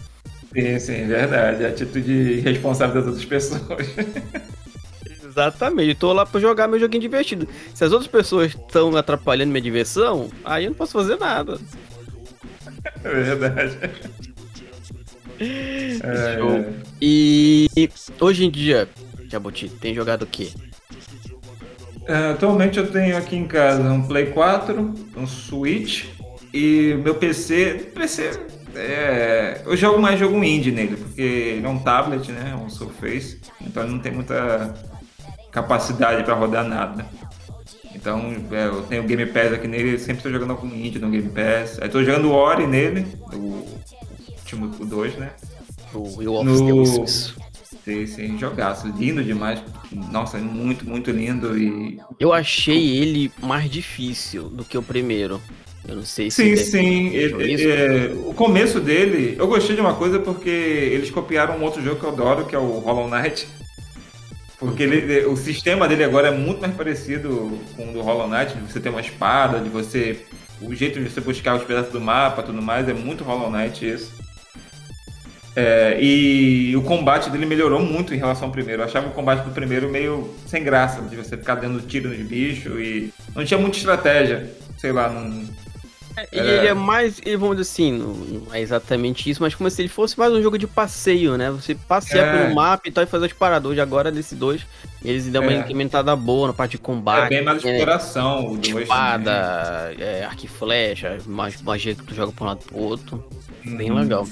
B: Sim, sim, verdade. A atitude irresponsável das outras pessoas.
A: Exatamente. Eu tô lá pra jogar meu joguinho divertido. Se as outras pessoas estão atrapalhando minha diversão, aí eu não posso fazer nada.
B: É verdade.
A: É, Show. É. E hoje em dia, Jabuti, tem jogado o quê?
B: É, atualmente eu tenho aqui em casa um Play 4, um Switch e meu PC. PC é, eu jogo mais jogo indie nele, porque ele é um tablet, né? É um Surface, então ele não tem muita capacidade para rodar nada. Então é, eu tenho o Game Pass aqui nele, sempre estou jogando algum indie no Game Pass. Aí estou jogando o Ori nele, o último 2, né?
A: O Will of no...
B: Sim, sim, jogaço. Lindo demais. Nossa, muito, muito lindo. E.
A: Eu achei ele mais difícil do que o primeiro. Eu não sei
B: se. Sim, sim. Ele, é, o começo dele, eu gostei de uma coisa porque eles copiaram um outro jogo que eu adoro, que é o Hollow Knight. Porque ele, o sistema dele agora é muito mais parecido com o do Hollow Knight, de você ter uma espada, de você. O jeito de você buscar os pedaços do mapa tudo mais, é muito Hollow Knight isso. É, e o combate dele melhorou muito em relação ao primeiro. Eu achava o combate do primeiro meio sem graça, de você ficar dando tiro nos bichos e não tinha muita estratégia. Sei lá, não.
A: É. Ele é mais, vamos dizer assim, não é exatamente isso, mas como se ele fosse mais um jogo de passeio, né? Você passeia é. pelo mapa e tal e faz as paradas. Hoje agora, nesse dois, eles dão uma é. incrementada boa na parte de combate.
B: É bem mais né? exploração. O
A: espada, é, arco e flecha, magia que tu joga pra um lado pro outro. Bem uhum. legal.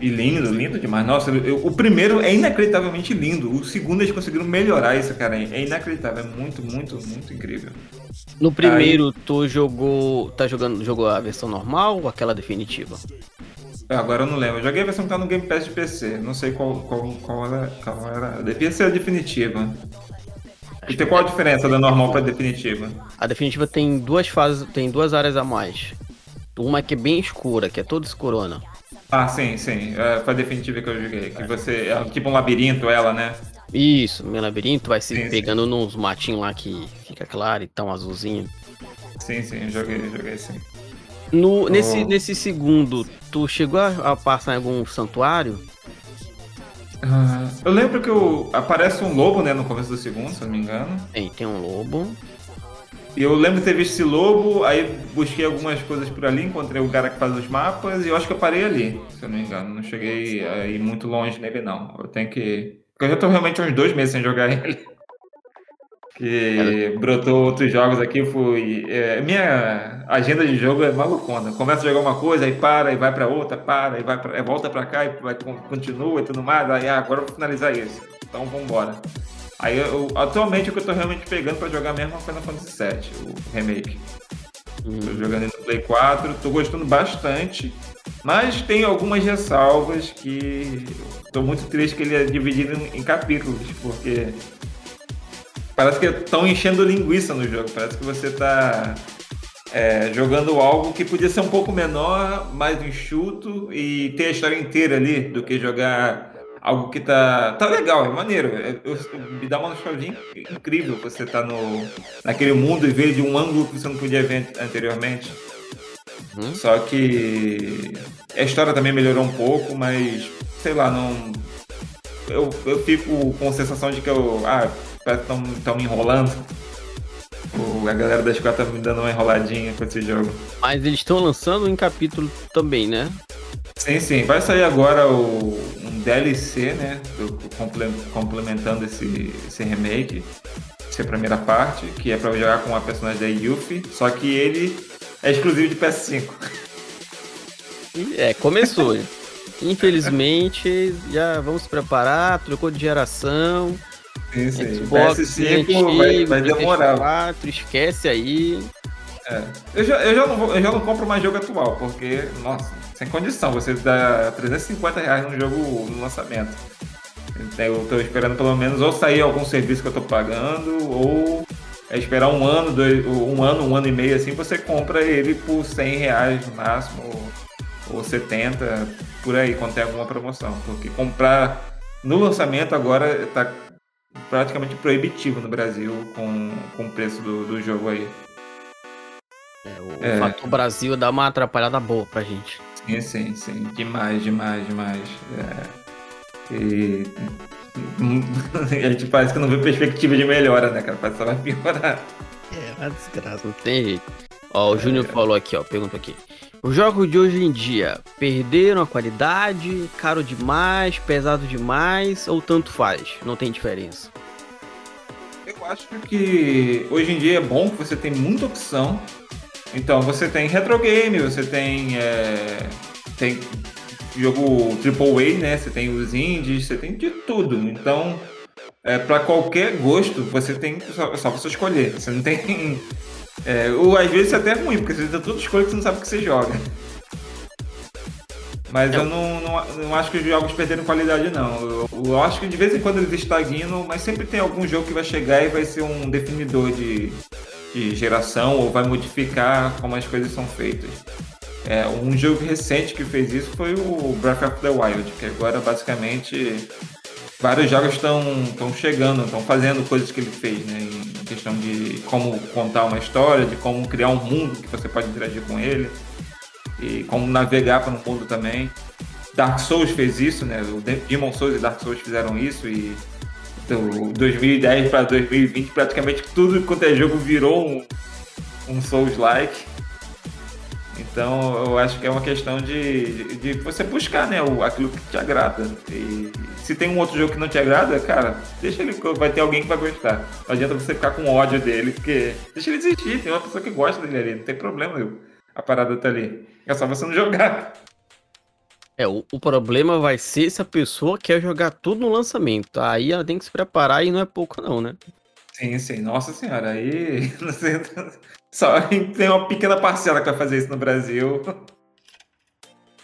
B: E lindo, lindo demais. Nossa, eu, o primeiro é inacreditavelmente lindo. O segundo eles conseguiram melhorar isso, cara. É inacreditável. É muito, muito, muito incrível.
A: No primeiro, Aí... tu jogou. Tá jogando. Jogou a versão normal ou aquela definitiva?
B: Agora eu não lembro. Eu joguei a versão que tá no Game Pass de PC. Não sei qual, qual, qual, era, qual era. Devia ser a definitiva. E tem qual a diferença da normal pra definitiva?
A: A definitiva tem duas fases, tem duas áreas a mais. Uma que é bem escura, que é toda escurona.
B: Ah, sim, sim. É, foi a definitiva que eu joguei. Que você. É tipo um labirinto, ela, né?
A: Isso, meu labirinto vai se sim, pegando sim. nos matinhos lá que fica claro e tão azulzinho.
B: Sim, sim, joguei, joguei sim.
A: No, oh. nesse, nesse segundo, tu chegou a, a passar em algum santuário?
B: Uh, eu lembro que o, aparece um lobo, né, no começo do segundo, se eu não me engano.
A: Tem, tem um lobo.
B: E eu lembro de ter visto esse lobo, aí busquei algumas coisas por ali, encontrei o cara que faz os mapas e eu acho que eu parei ali, se eu não me engano. Não cheguei a ir muito longe nele, não. Eu tenho que. Porque eu já tô realmente uns dois meses sem jogar ele. Que brotou outros jogos aqui, fui. É, minha agenda de jogo é malucona. Começa a jogar uma coisa, aí para, e vai para outra, para, e vai pra, volta para cá, e vai, continua e tudo mais. Aí ah, agora eu vou finalizar isso. Então vamos embora. Aí eu, atualmente o que eu tô realmente pegando pra jogar mesmo é o Final Fantasy VII, o remake. Uhum. Tô jogando no Play 4, tô gostando bastante, mas tem algumas ressalvas que tô muito triste que ele é dividido em capítulos, porque parece que estão enchendo linguiça no jogo, parece que você tá é, jogando algo que podia ser um pouco menor, mais enxuto e ter a história inteira ali do que jogar algo que tá, tá legal, é maneiro. É, eu, me dá uma nostalgia incrível você tá no, naquele mundo e ver de um ângulo que você não podia ver anteriormente. Hum? Só que a história também melhorou um pouco, mas sei lá, não. Eu, eu fico com a sensação de que eu. Ah, estão me enrolando. a galera da Square tá me dando uma enroladinha com esse jogo.
A: Mas eles estão lançando em capítulo também, né?
B: Sim, sim. Vai sair agora o, um DLC, né? Do, complementando esse, esse remake, essa primeira parte, que é pra jogar com a personagem da Yuffie, só que ele é exclusivo de PS5.
A: É, começou. Infelizmente, já vamos se preparar, trocou de geração.
B: Sim, sim. Xbox PS5 antigo, vai, vai demorar.
A: 4, esquece aí.
B: É. Eu, já, eu, já não vou, eu já não compro mais jogo atual, porque, nossa, sem condição. Você dá 350 reais num jogo no lançamento. Então, eu tô esperando pelo menos ou sair algum serviço que eu tô pagando, ou é esperar um ano, dois, um ano, um ano e meio assim, você compra ele por 100 reais no máximo, ou 70, por aí, quando tem alguma promoção. Porque comprar no lançamento agora tá praticamente proibitivo no Brasil com, com o preço do, do jogo aí.
A: É, o é. fator Brasil dá uma atrapalhada boa pra gente.
B: Sim, sim, sim. Demais, demais, demais. É. E a gente parece que não vê perspectiva de melhora, né, cara? Parece que só vai piorar.
A: É, uma desgraça, não tem jeito. Ó, o Júnior falou aqui, ó, pergunta aqui. Os jogos de hoje em dia perderam a qualidade, caro demais, pesado demais ou tanto faz? Não tem diferença.
B: Eu acho que hoje em dia é bom que você tem muita opção. Então você tem retro game, você tem é, tem jogo AAA, né? Você tem os indies, você tem de tudo. Então, é, para qualquer gosto, você tem só, só você escolher. Você não tem. É, ou às vezes é até ruim, porque você tem tudo escolha que você não sabe o que você joga. Mas eu não, não, não, acho que os jogos perderam qualidade, não. Eu, eu, acho que de vez em quando eles estagnam, mas sempre tem algum jogo que vai chegar e vai ser um definidor de, de geração ou vai modificar como as coisas são feitas. É, um jogo recente que fez isso foi o Breath of the Wild, que agora basicamente vários jogos estão chegando, estão fazendo coisas que ele fez, né? Em questão de como contar uma história, de como criar um mundo que você pode interagir com ele e como navegar para um mundo também. Dark Souls fez isso, né? O Demon Souls e Dark Souls fizeram isso e do 2010 para 2020 praticamente tudo quanto é jogo virou um, um Souls-like. Então eu acho que é uma questão de, de, de, você buscar né, o, aquilo que te agrada. E se tem um outro jogo que não te agrada, cara, deixa ele. Vai ter alguém que vai gostar. Não adianta você ficar com ódio dele, porque deixa ele existir. Tem uma pessoa que gosta dele ali, não tem problema. Eu, a parada tá ali. É só você não jogar.
A: É, o, o, problema vai ser se a pessoa quer jogar tudo no lançamento. Aí ela tem que se preparar e não é pouco, não, né?
B: Sim, sim. Nossa senhora, aí. Só tem uma pequena parcela que vai fazer isso no Brasil.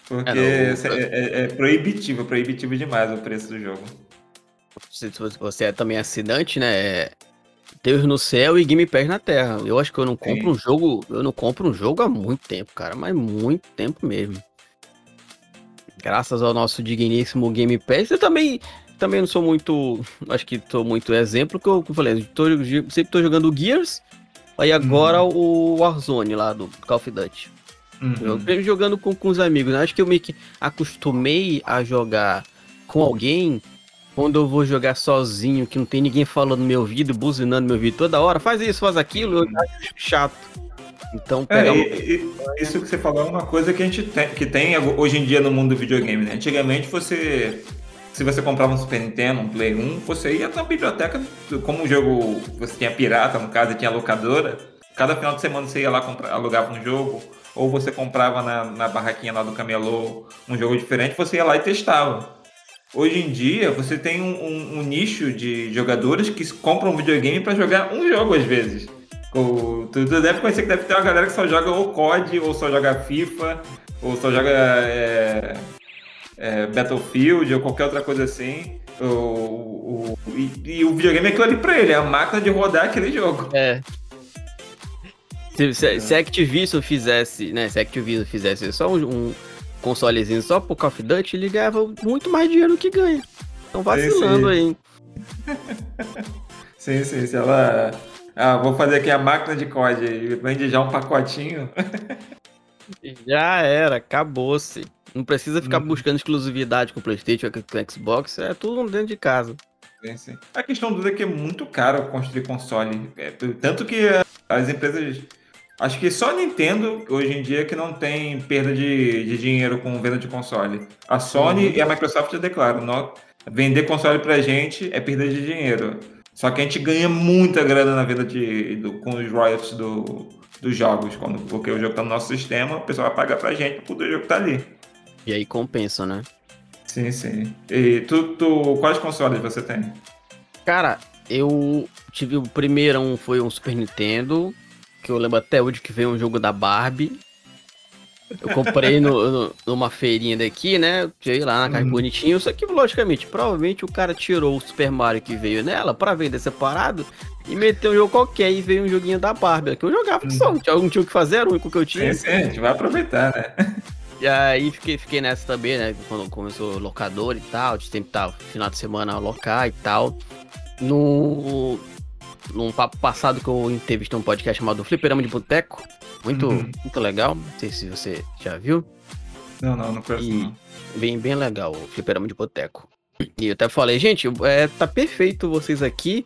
B: Porque é, não, é, é, é, proibitivo, proibitivo demais o preço do jogo.
A: Se você é também assinante, né? É Deus no céu e Game Pass na terra. Eu acho que eu não compro Sim. um jogo. Eu não compro um jogo há muito tempo, cara. Mas muito tempo mesmo. Graças ao nosso digníssimo Game Pass. Eu também também não sou muito. Acho que sou muito exemplo, que eu, eu falei, tô, sempre tô jogando Gears, aí agora uhum. o Warzone lá do Call of Duty. Uhum. Eu jogando com, com os amigos. Né? Acho que eu me acostumei a jogar com alguém quando eu vou jogar sozinho, que não tem ninguém falando no meu ouvido, buzinando no meu ouvido toda hora, faz isso, faz aquilo, eu acho chato. Então,
B: é, isso que você falou é uma coisa que a gente tem, que tem hoje em dia no mundo do videogame, né? Antigamente você se você comprava um Super Nintendo, um Play 1, você ia na biblioteca, como o jogo você tinha pirata, no caso, e tinha locadora, cada final de semana você ia lá comprar, alugava um jogo, ou você comprava na, na barraquinha lá do camelô um jogo diferente, você ia lá e testava. Hoje em dia, você tem um, um, um nicho de jogadores que compram videogame para jogar um jogo às vezes. Tu, tu deve conhecer que deve ter uma galera que só joga ou COD, ou só joga FIFA, ou só joga é, é, Battlefield ou qualquer outra coisa assim. O, o, e, e, o videogame é aquilo ali pra ele, é a máquina de rodar aquele jogo.
A: É. Se, se, se a Activision fizesse, né? Se Activision fizesse só um, um consolezinho só pro Call of Duty, ele ganhava muito mais dinheiro do que ganha. Estão vacilando sim, sim.
B: aí. sim, sim. Se ela. Ah, vou fazer aqui a máquina de COD e vende já um pacotinho.
A: já era, acabou-se. Não precisa ficar uhum. buscando exclusividade com o PlayStation, com o Xbox, é tudo dentro de casa.
B: Sim, sim. A questão do é que é muito caro construir console. É, tanto que as empresas. Acho que só a Nintendo, hoje em dia, que não tem perda de, de dinheiro com venda de console. A Sony uhum. e a Microsoft já declaram: não, vender console pra gente é perda de dinheiro. Só que a gente ganha muita grana na venda de, do, com os royalties do, dos jogos. Quando, porque o jogo tá no nosso sistema, o pessoal vai pagar pra gente poder o jogo tá ali.
A: E aí compensa, né?
B: Sim, sim. E tu, tu quais consoles você tem?
A: Cara, eu tive o primeiro um foi um Super Nintendo, que eu lembro até hoje que veio um jogo da Barbie. Eu comprei no, no, numa feirinha daqui, né? Tirei lá na caixa uhum. bonitinho. Só que, logicamente, provavelmente o cara tirou o Super Mario que veio nela pra vender separado e meteu um jogo qualquer e veio um joguinho da Barbie. Que eu jogava que só, não tinha, não tinha o que fazer, era o único que eu tinha.
B: Sim, sim, a gente vai aproveitar, né?
A: E aí fiquei, fiquei nessa também, né? Quando começou o locador e tal, de sempre tava final de semana alocar e tal. No, num papo passado que eu entrevistei um podcast chamado Fliperama de Boteco. Muito, uhum. muito legal. Não sei se você já viu.
B: Não, não, não conheço. E
A: bem, bem legal o Fliperama de Boteco. E eu até falei, gente, é, tá perfeito vocês aqui,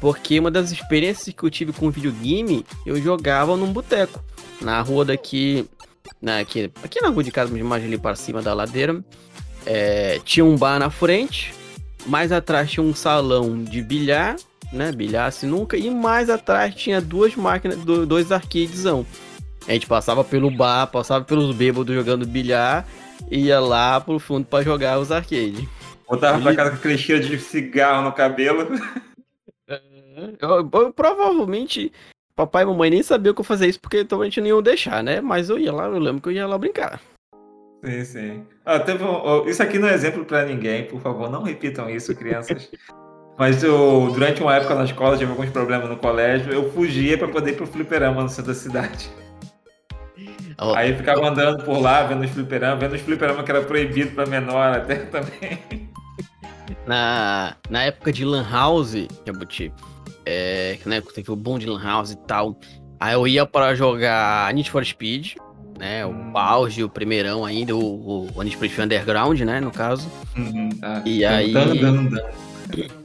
A: porque uma das experiências que eu tive com videogame, eu jogava num boteco. Na rua daqui, né, aqui, aqui na rua de casa, mais ali para cima da ladeira, é, tinha um bar na frente, mais atrás tinha um salão de bilhar, né, bilhar nunca e mais atrás tinha duas máquinas, dois arcadesão. A gente passava pelo bar, passava pelos bêbados jogando bilhar, ia lá pro fundo para jogar os arcades.
B: Voltava e... pra casa com aquele cheiro de cigarro no cabelo.
A: Eu, eu, provavelmente Papai e mamãe nem sabiam que eu fazia isso porque então a gente não ia deixar, né? Mas eu ia lá, eu lembro que eu ia lá brincar.
B: Sim, sim. Ah, teve um, isso aqui não é exemplo para ninguém, por favor, não repitam isso, crianças. Mas eu, durante uma época na escola, tive alguns problemas no colégio, eu fugia para poder ir pro fliperama no centro da cidade. Oh, Aí eu ficava oh. andando por lá, vendo os fliperama, vendo os fliperama que era proibido para menor até também.
A: Na, na época de Lan House, Jabuti, é, né, teve o boom de Lan House e tal. Aí eu ia para jogar Need for Speed, né? O hum. auge, o primeirão ainda, o, o Need for Speed Underground, né? No caso.
B: Uhum, tá.
A: E aí.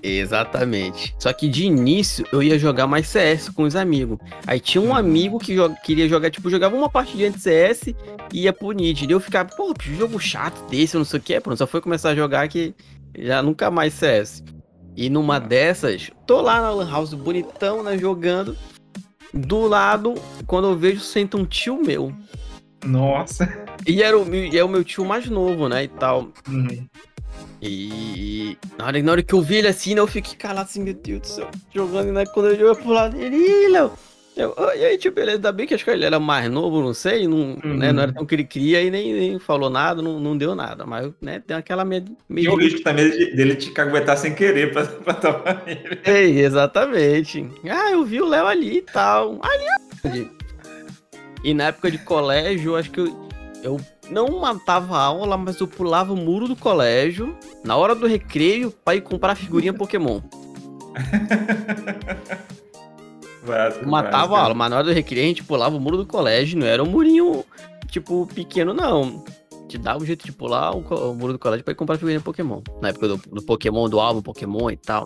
A: Exatamente. Só que de início eu ia jogar mais CS com os amigos. Aí tinha um uhum. amigo que joga, queria jogar, tipo, jogava uma partidinha de CS e ia pro Nid. E eu ficava, pô, jogo chato desse, não sei o que. Pronto, só foi começar a jogar que já nunca mais CS. E numa dessas, tô lá na Lan House bonitão, né, jogando. Do lado, quando eu vejo, senta um tio meu.
B: Nossa.
A: E era o, e é o meu tio mais novo, né, e tal. Uhum. E na hora, na hora que eu vi ele assim, né, eu fiquei calado assim, meu Deus do céu, jogando, né? Quando eu jogo pro lado dele, Léo, eu, e aí, tipo, beleza, ainda bem que acho que ele era mais novo, não sei, não, uhum. né, não era tão que ele queria e nem, nem falou nada, não, não deu nada, mas, né, tem aquela medo.
B: E o risco também dele te caguetar sem querer pra, pra tomar
A: ele. Ei, exatamente. Ah, eu vi o Léo ali e tal. Ali, E na época de colégio, acho que eu, eu não matava a aula, mas eu pulava o muro do colégio na hora do recreio pra ir comprar figurinha Pokémon. Básico, matava básico. a aula, mas na hora do recreio a gente pulava o muro do colégio, não era um murinho, tipo, pequeno, não. Te dava um jeito de pular o, o muro do colégio pra ir comprar figurinha Pokémon. Na época do, do Pokémon, do álbum Pokémon e tal.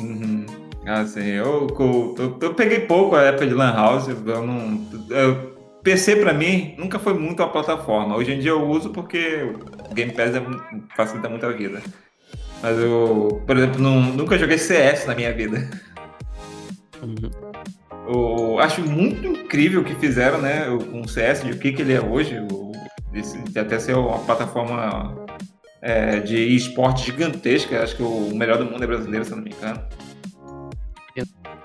B: Uhum. Ah, sim. Eu, eu, eu, eu, peguei pouco a época de Lan House. Eu não. Eu, PC pra mim nunca foi muito a plataforma. Hoje em dia eu uso porque o Game Pass é, facilita muito a vida. Mas eu, por exemplo, não, nunca joguei CS na minha vida. Uhum. Eu acho muito incrível o que fizeram, né, com o CS, de o que, que ele é hoje, o, de até ser uma plataforma é, de esporte gigantesca, acho que o melhor do mundo é brasileiro, se não me engano.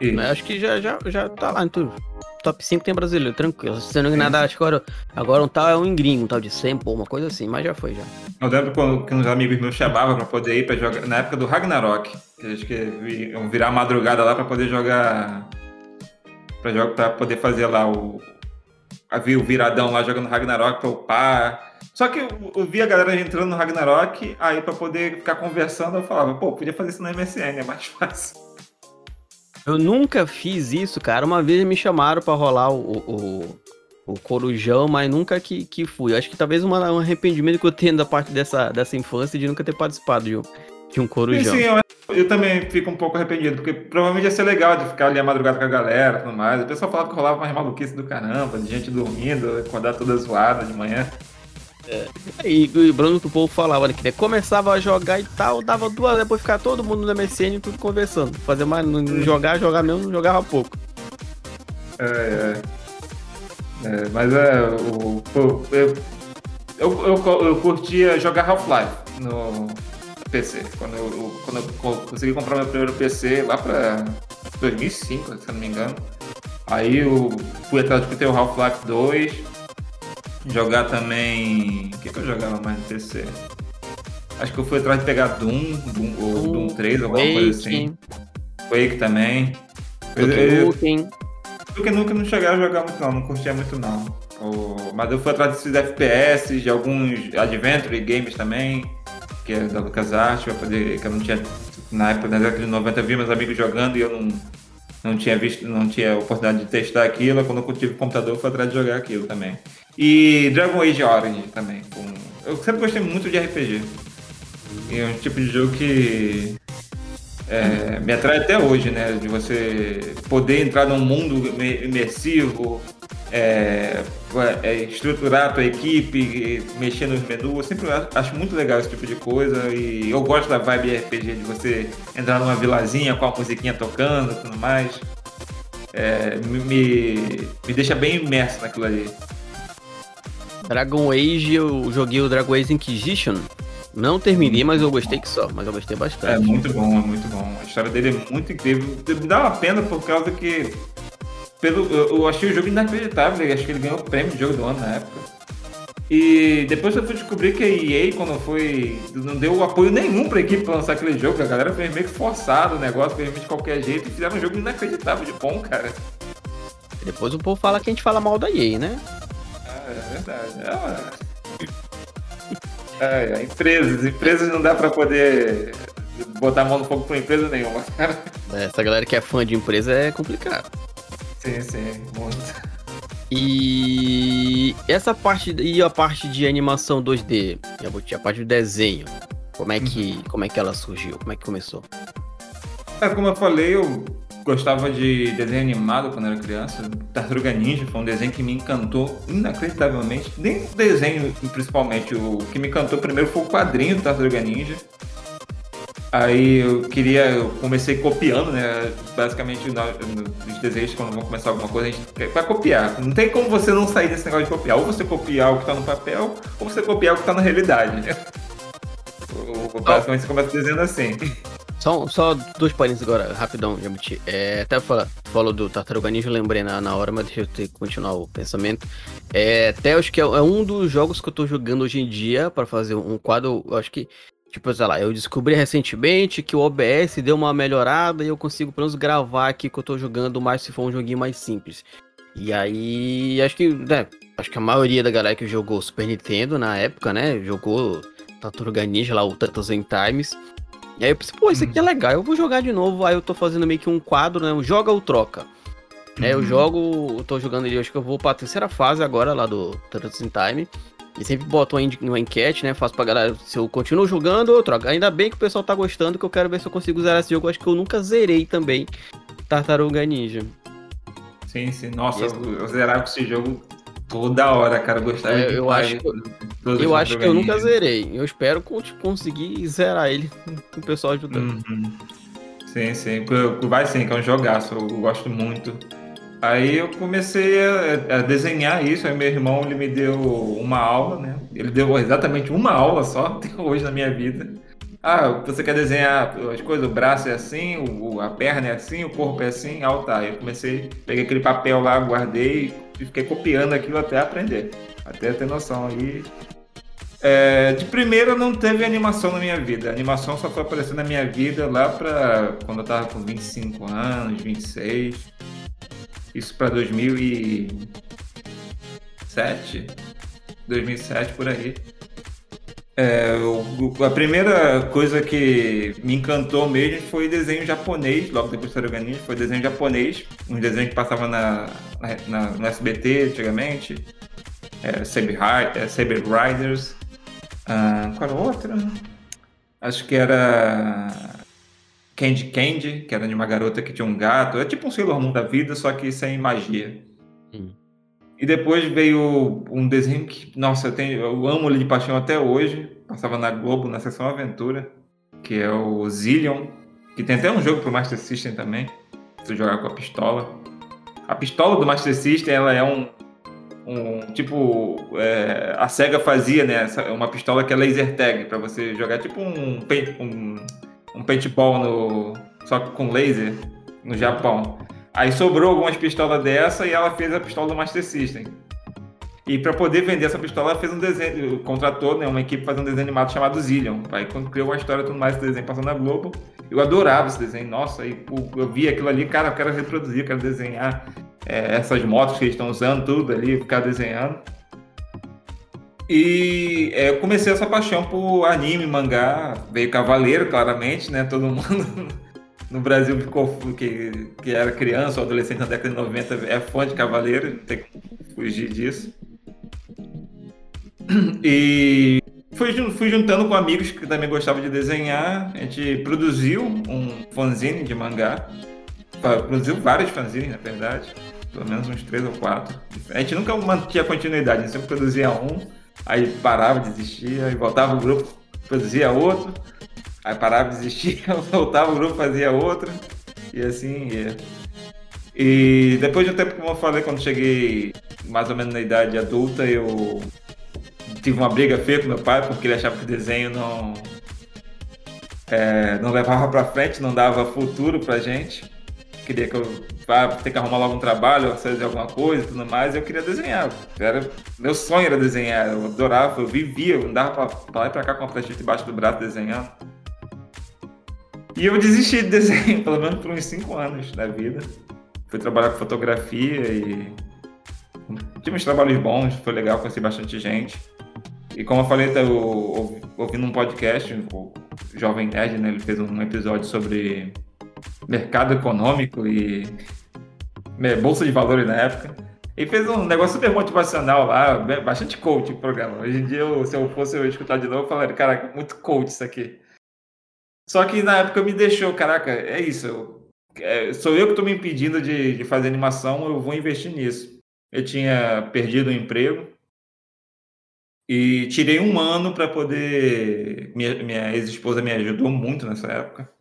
A: E... Acho que já, já, já tá lá em tudo. Top 5 tem brasileiro, tranquilo. Se não nada, acho que agora, agora um tal é um gringo, um tal de Sample, uma coisa assim, mas já foi já.
B: Eu lembro quando que uns amigos meus chamavam pra poder ir pra jogar, na época do Ragnarok, que acho que iam virar madrugada lá pra poder jogar pra, jogar, pra poder fazer lá o. Havia o viradão lá jogando Ragnarok pra upar. Só que eu, vi a galera entrando no Ragnarok, aí pra poder ficar conversando, eu falava, pô, podia fazer isso no MSN, é mais fácil.
A: Eu nunca fiz isso, cara. Uma vez me chamaram para rolar o, o, o, Corujão, mas nunca que, que fui. Eu acho que talvez uma, um arrependimento que eu tenho da parte dessa, dessa infância de nunca ter participado de um, de um Corujão. Sim, sim
B: eu, eu, também fico um pouco arrependido, porque provavelmente ia ser legal de ficar ali a madrugada com a galera e tudo mais. O pessoal falava que rolava mais maluquice do caramba, de gente dormindo, acordar toda zoada de manhã.
A: É. E o Bruno do Povo falava né, que né, começava a jogar e tal, dava duas, depois ficar todo mundo no MSN tudo conversando. Fazer mais, não jogar, jogar mesmo, jogava pouco.
B: É, é. é mas é, o, o eu, eu, eu, eu curtia jogar Half-Life no PC. Quando eu, quando eu consegui comprar meu primeiro PC lá pra 2005, se eu não me engano. Aí eu fui atrás de ter o Half-Life 2. Jogar também. O que, que eu jogava mais no PC? Acho que eu fui atrás de pegar Doom, Doom ou Doom 3, alguma Wake. coisa assim. Quake também.
A: Duke Nukem.
B: Duke Nukem não chegaram a jogar muito não, não curtia muito não. Mas eu fui atrás desses FPS, de alguns Adventure Games também, que é da LucasArts, poder, que eu não tinha, na época, na década de 90, eu vi meus amigos jogando e eu não, não tinha visto, não tinha oportunidade de testar aquilo. Quando eu tive computador, eu fui atrás de jogar aquilo também. E Dragon Age Origins também. Eu sempre gostei muito de RPG. E é um tipo de jogo que é, me atrai até hoje, né? De você poder entrar num mundo imersivo, é, é, estruturar a tua equipe, mexer nos menus. Eu sempre acho muito legal esse tipo de coisa. E eu gosto da vibe RPG de você entrar numa vilazinha com a musiquinha tocando e tudo mais. É, me, me deixa bem imerso naquilo ali.
A: Dragon Age, eu joguei o Dragon Age Inquisition. Não terminei, mas eu gostei que só, mas eu gostei bastante.
B: É muito bom, é muito bom. A história dele é muito incrível. Me dá uma pena por causa que. Pelo, eu achei o jogo inacreditável, acho que ele ganhou o prêmio de jogo do ano na época. E depois eu fui descobrir que a EA, quando foi. não deu apoio nenhum pra equipe pra lançar aquele jogo, a galera fez meio que forçado o negócio, fez meio de qualquer jeito e fizeram um jogo inacreditável de bom, cara.
A: Depois o povo fala que a gente fala mal da EA, né?
B: Ah, é verdade. É uma... É, empresas, empresas não dá para poder botar a mão no fogo com empresa nenhuma, cara.
A: Essa galera que é fã de empresa é complicado.
B: Sim, sim, muito.
A: E essa parte e a parte de animação 2D, a parte do desenho, como é que uhum. como é que ela surgiu? Como é que começou?
B: É, como eu falei, eu gostava de desenho animado quando era criança. Tartaruga Ninja foi um desenho que me encantou inacreditavelmente. Nem o desenho, principalmente. O que me encantou primeiro foi o quadrinho do Tartaruga Ninja. Aí eu queria, eu comecei copiando, né? Basicamente, nos desenhos, quando vão começar alguma coisa, a gente vai copiar. Não tem como você não sair desse negócio de copiar. Ou você copiar o que está no papel, ou você copiar o que está na realidade. Basicamente, você começa desenhando assim.
A: Só, só dois parênteses agora, rapidão, Jabuti. É, até fala, falou do Tartaruga Ninja, lembrei na, na hora, mas deixa eu ter, continuar o pensamento. É, até acho que é, é, um dos jogos que eu tô jogando hoje em dia para fazer um quadro, acho que, tipo, sei lá, eu descobri recentemente que o OBS deu uma melhorada e eu consigo pelo menos gravar aqui que eu tô jogando mais se for um joguinho mais simples. E aí, acho que, né, acho que a maioria da galera que jogou Super Nintendo na época, né, jogou Tartaruga Ninja lá, o Turtles in Times. E aí eu pensei, pô, isso aqui é legal, eu vou jogar de novo. Aí eu tô fazendo meio que um quadro, né? Joga ou troca. Uhum. É, eu jogo, eu tô jogando ali, acho que eu vou pra terceira fase agora lá do Turtles in Time. E sempre boto uma, uma enquete, né? Faço pra galera se eu continuo jogando ou troca. Ainda bem que o pessoal tá gostando, que eu quero ver se eu consigo zerar esse jogo. Acho que eu nunca zerei também Tartaruga Ninja.
B: Sim, sim. Nossa, eu, eu zerava esse jogo toda hora, cara. Gostava
A: é, eu acho, eu acho que eu nunca zerei. Eu espero conseguir zerar ele com o pessoal ajudando.
B: Uhum. Sim, sim. Vai sim, que é um jogaço. Eu gosto muito. Aí eu comecei a, a, desenhar isso, aí meu irmão ele me deu uma aula, né? Ele deu exatamente uma aula só, até hoje na minha vida. Ah, você quer desenhar as coisas? O braço é assim, o, a perna é assim, o corpo é assim? Ah, tá. Eu comecei, peguei aquele papel lá, guardei e fiquei copiando aquilo até aprender, até ter noção. Aí é, de primeira não teve animação na minha vida. A animação só foi aparecer na minha vida lá para quando eu tava com 25 anos, 26. Isso para 2007. 2007 por aí. É, a primeira coisa que me encantou mesmo foi desenho japonês, logo depois do Saruganin, foi desenho japonês, um desenho que passava na, na, no SBT antigamente, é, Saber, é, Saber Riders, ah, qual era outra? Acho que era Candy Candy, que era de uma garota que tinha um gato. É tipo um Sailor Moon da vida, só que sem magia. Hum. E depois veio um desenho que, nossa, eu, tenho, eu amo ele de paixão até hoje. Passava na Globo, na Sessão Aventura, que é o Zillion, que tem até um jogo pro Master System também. Se jogar com a pistola. A pistola do Master System, ela é um um tipo é, a Sega fazia né uma pistola que é laser tag para você jogar tipo um um, um paintball no só com laser no Japão. Aí sobrou algumas pistolas dessa e ela fez a pistola do Master System. E para poder vender essa pistola ela fez um desenho contratou né uma equipe fazer um desenho animado chamado Zillion. Aí quando criou uma história tudo mais esse desenho passando na Globo. Eu adorava esse desenho nossa e eu vi aquilo ali cara eu quero reproduzir eu quero desenhar é, essas motos que eles estão usando, tudo ali, ficar desenhando. E é, eu comecei essa paixão por anime, mangá, veio Cavaleiro, claramente, né? Todo mundo no Brasil ficou que, que era criança ou adolescente na década de 90 é fã de Cavaleiro, tem que fugir disso. E fui, fui juntando com amigos que também gostavam de desenhar, a gente produziu um fanzine de mangá, produziu vários fanzines, na verdade, pelo menos uns três ou quatro. A gente nunca mantinha continuidade, a gente sempre produzia um, aí parava, desistia, aí voltava o grupo, produzia outro, aí parava, desistia, voltava o grupo, fazia outro, e assim ia. E depois de um tempo, como eu falei, quando cheguei mais ou menos na idade adulta, eu tive uma briga feia com meu pai, porque ele achava que o desenho não, é, não levava para frente, não dava futuro pra gente. Queria que eu ter que arrumar logo um trabalho, fazer alguma coisa e tudo mais. Eu queria desenhar. Era, meu sonho era desenhar. Eu adorava, eu vivia, eu andava pra, lá e pra cá com a prancheta debaixo do braço desenhando. E eu desisti de desenho, pelo menos por uns 5 anos da vida. Fui trabalhar com fotografia e tive uns trabalhos bons, foi legal, conheci bastante gente. E como eu falei, eu, ouvindo um podcast, o Jovem Nerd, né, ele fez um episódio sobre mercado econômico e né, bolsa de valores na época. E fez um negócio super motivacional lá, bastante coach o programa. Hoje em dia, eu, se eu fosse eu escutar de novo, eu falaria, caraca, muito coach isso aqui. Só que na época me deixou, caraca, é isso. Eu, é, sou eu que estou me impedindo de, de fazer animação, eu vou investir nisso. Eu tinha perdido o emprego, e tirei um ano para poder. Minha, minha ex-esposa me ajudou muito nessa época.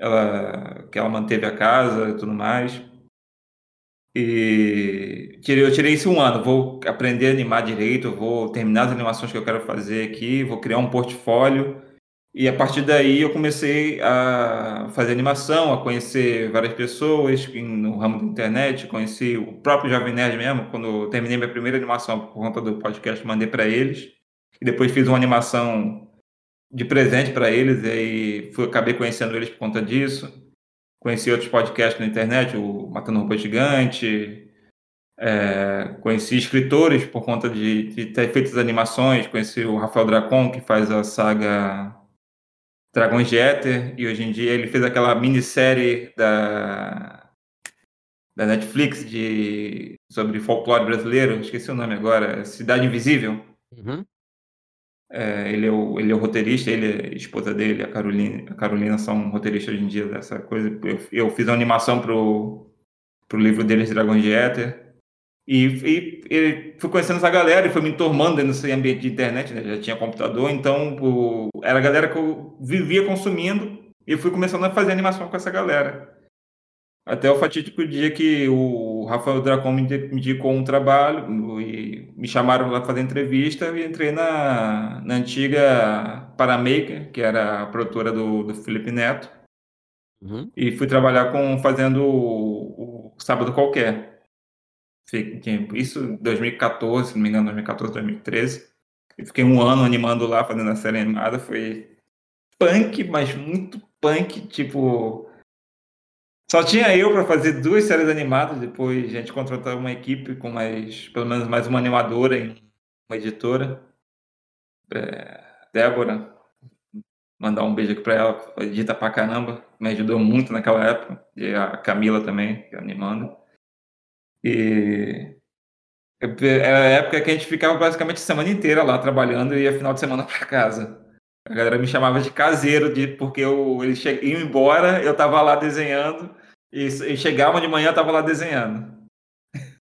B: Ela, que ela manteve a casa e tudo mais. E tirei, eu tirei esse um ano. Vou aprender a animar direito, vou terminar as animações que eu quero fazer aqui, vou criar um portfólio e a partir daí eu comecei a fazer animação, a conhecer várias pessoas no ramo da internet, conheci o próprio Jovem Nerd mesmo, quando terminei minha primeira animação por conta do podcast, mandei para eles. E depois fiz uma animação de presente para eles, e fui, acabei conhecendo eles por conta disso. Conheci outros podcasts na internet, o Matando Roupa Gigante, é, conheci escritores por conta de, de ter feito as animações, conheci o Rafael Dracon, que faz a saga Dragões de Éter, e hoje em dia ele fez aquela minissérie da, da Netflix de, sobre folclore brasileiro, esqueci o nome agora, Cidade Invisível. Uhum. É, ele, é o, ele é o roteirista, ele a esposa dele, a Carolina, a Carolina são roteiristas hoje em dia dessa coisa. Eu, eu fiz uma animação pro, pro livro deles, Dragões de Éter. E, e, e, fui conhecendo essa galera e foi me entormando nesse ambiente de internet, né? Já tinha computador, então o, era a galera que eu vivia consumindo e fui começando a fazer animação com essa galera. Até o fatídico dia que o Rafael Dracon me indicou um trabalho e me chamaram lá para fazer entrevista e entrei na, na antiga Paramaker, que era a produtora do, do Felipe Neto. Uhum. E fui trabalhar com fazendo o, o Sábado Qualquer isso em 2014, se não me engano, 2014, 2013. Eu fiquei um ano animando lá, fazendo a série animada. Foi punk, mas muito punk. Tipo, só tinha eu para fazer duas séries animadas. Depois a gente contratou uma equipe com mais, pelo menos mais uma animadora e uma editora. É, Débora, mandar um beijo aqui para ela, edita pra caramba, me ajudou muito naquela época. E a Camila também, animando. E era a época que a gente ficava basicamente a semana inteira lá trabalhando e ia final de semana para casa. A galera me chamava de caseiro, de, porque eu, eles che... iam embora, eu tava lá desenhando, e, e chegavam de manhã, tava lá desenhando.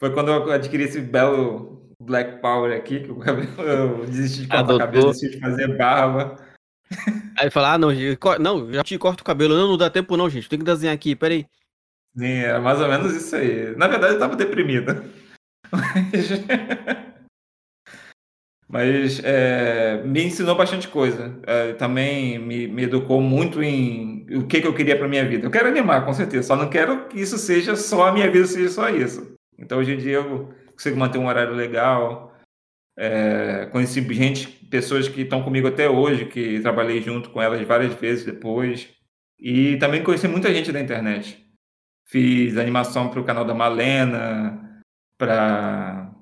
B: Foi quando eu adquiri esse belo Black Power aqui, que eu desisti de cortar o cabelo, desisti de fazer barba.
A: Aí falar, ah, não, não, já te corto o cabelo. Não, não dá tempo não, gente. Tem que desenhar aqui, peraí.
B: Sim, era é mais ou menos isso aí. Na verdade, eu tava deprimido. Mas, mas é, me ensinou bastante coisa. É, também me, me, educou muito em o que, que eu queria para minha vida. Eu quero animar, com certeza. Só não quero que isso seja só a minha vida, seja só isso. Então, hoje em dia, eu consigo manter um horário legal. É, conheci gente, pessoas que estão comigo até hoje, que trabalhei junto com elas várias vezes depois. E também conheci muita gente da internet fiz animação para o canal da Malena, para.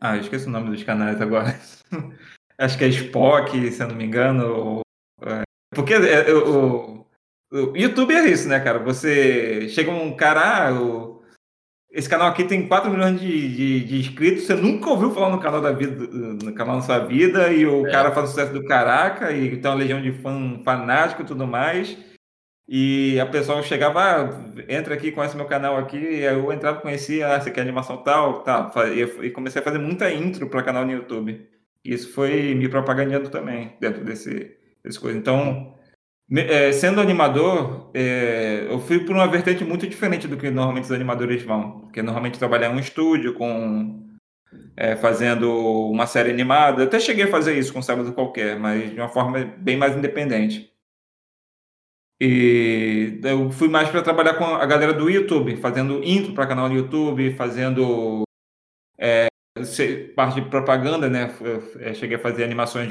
B: Ah, eu esqueci o nome dos canais agora. Acho que é Spock, se eu não me engano. É... Porque é, o, o, YouTube é isso, né, cara? Você chega um cara, ah, esse canal aqui tem 4 milhões de, de, de, inscritos, você nunca ouviu falar no canal da vida, no canal da sua vida, e o é. cara faz sucesso do caraca, e tem uma legião de fã fanático e tudo mais. E a pessoa chegava, ah, entra aqui, conhece meu canal aqui, e eu entrava, conhecia, ah, você quer animação tal, tal, e comecei a fazer muita intro para canal no YouTube. Isso foi me propagandando também, dentro desse, desse coisa. Então, é, sendo animador, é, eu fui por uma vertente muito diferente do que normalmente os animadores vão. Porque normalmente trabalhar em um estúdio com é, fazendo uma série animada. Até cheguei a fazer isso com Sábado Qualquer, mas de uma forma bem mais independente. E eu fui mais para trabalhar com a galera do YouTube, fazendo intro para canal no YouTube, fazendo é, parte de propaganda, né? Eu cheguei a fazer animações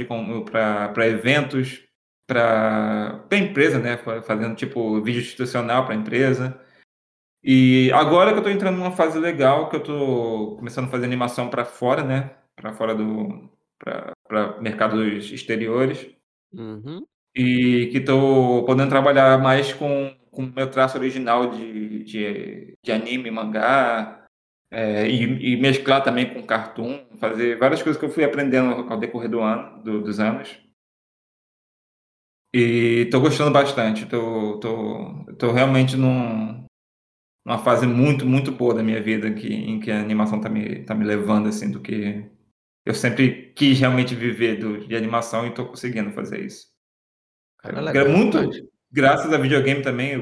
B: para eventos, para a empresa, né? Fazendo tipo vídeo institucional para a empresa. E agora que eu estou entrando numa fase legal, que eu estou começando a fazer animação para fora, né? Para fora do. para mercados exteriores.
A: Uhum
B: e que estou podendo trabalhar mais com o meu traço original de, de, de anime, mangá, é, e, e, mesclar também com cartoon, fazer várias coisas que eu fui aprendendo ao decorrer do ano, do, dos anos. E estou gostando bastante, estou tô, tô, tô, realmente num, numa fase muito, muito boa da minha vida que, em que a animação está me, tá me levando, assim, do que eu sempre quis realmente viver do, de animação e estou conseguindo fazer isso. Cara, legal, muito, graças a videogame também,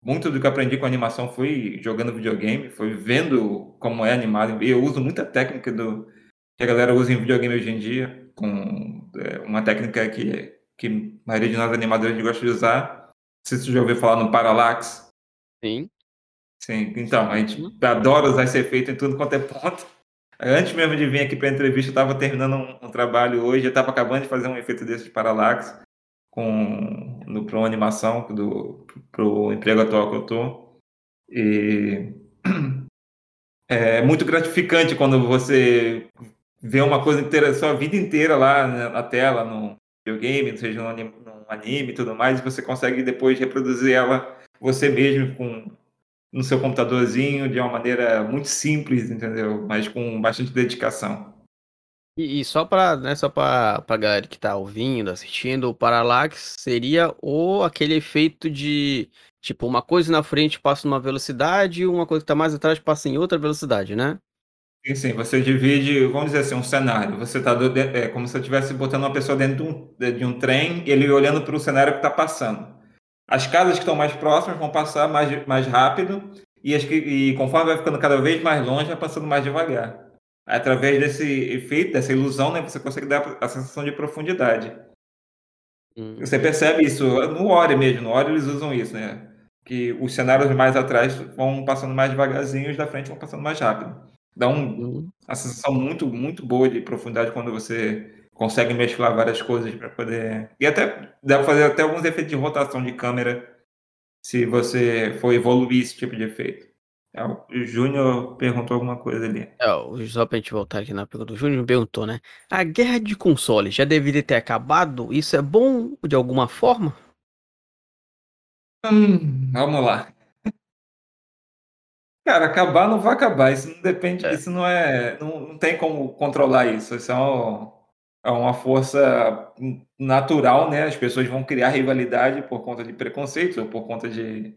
B: muito do que aprendi com animação foi jogando videogame, foi vendo como é animado. E eu uso muita técnica do que a galera usa em videogame hoje em dia, com é, uma técnica que, que a maioria de nós animadores gosta de usar. Não sei se você já ouviu falar no Parallax.
A: Sim.
B: Sim, então, a gente uhum. adora usar esse efeito em tudo quanto é ponto. Antes mesmo de vir aqui para a entrevista, eu estava terminando um, um, trabalho hoje, eu estava acabando de fazer um efeito desse de Parallax com no para uma animação do pro emprego atual que eu tô e é muito gratificante quando você vê uma coisa inteira sua vida inteira lá na tela no videogame seja no anime, no anime e tudo mais e você consegue depois reproduzir ela você mesmo com no seu computadorzinho de uma maneira muito simples entendeu mas com bastante dedicação
A: e, e só para né, só para galera que tá ouvindo, assistindo, o Parallax seria o aquele efeito de tipo uma coisa na frente passa numa velocidade uma coisa que tá mais atrás passa em outra velocidade, né?
B: Sim, sim, você divide, vamos dizer assim, um cenário. Você tá do, é como se eu estivesse botando uma pessoa dentro de um, de um trem, ele olhando para o cenário que está passando. As casas que estão mais próximas vão passar mais, mais rápido e, as que, e conforme vai ficando cada vez mais longe, vai passando mais devagar através desse efeito, dessa ilusão, né, você consegue dar a sensação de profundidade. Hum. Você percebe isso no Ori mesmo, no Ori eles usam isso, né? Que os cenários mais atrás vão passando mais devagarzinho, os da frente vão passando mais rápido. Dá um, hum. uma sensação muito, muito boa de profundidade quando você consegue mesclar várias coisas para poder. E até dá para fazer até alguns efeitos de rotação de câmera se você for evoluir esse tipo de efeito. É, o Júnior perguntou alguma coisa ali.
A: É, só pra gente voltar aqui na pergunta, o Júnior perguntou, né? A guerra de consoles já deveria ter acabado? Isso é bom de alguma forma?
B: Hum, vamos lá. Cara, acabar não vai acabar. Isso não depende. É. Isso não é. Não, não tem como controlar isso. Isso é, um, é uma força natural, né? As pessoas vão criar rivalidade por conta de preconceitos ou por conta de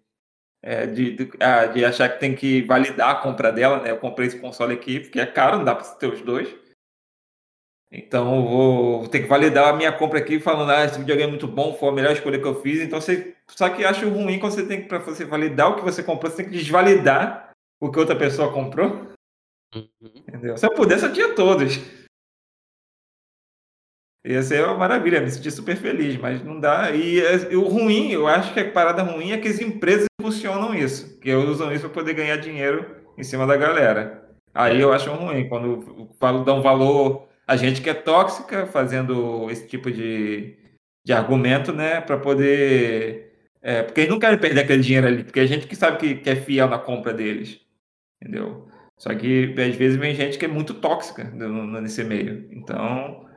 B: é, de, de, ah, de, achar que tem que validar a compra dela, né? Eu comprei esse console aqui porque é caro, não dá para ter os dois. Então eu vou, vou ter que validar a minha compra aqui falando, ah, esse videogame é muito bom, foi a melhor escolha que eu fiz. Então você. Só que acho ruim quando você tem que, para você validar o que você comprou, você tem que desvalidar o que outra pessoa comprou. Uhum. Entendeu? Se eu pudesse, eu tinha todos. Ia ser uma maravilha, me sentir super feliz, mas não dá. E, e, o ruim, eu acho que a parada ruim é que as empresas funcionam isso, que usam isso para poder ganhar dinheiro em cima da galera. Aí eu acho ruim, quando dão valor a gente que é tóxica, fazendo esse tipo de, de argumento, né, para poder É, porque eles não querem perder aquele dinheiro ali, porque a gente que sabe que, que é fiel na compra deles. Entendeu? Só que às vezes vem gente que é muito tóxica nesse meio. Então,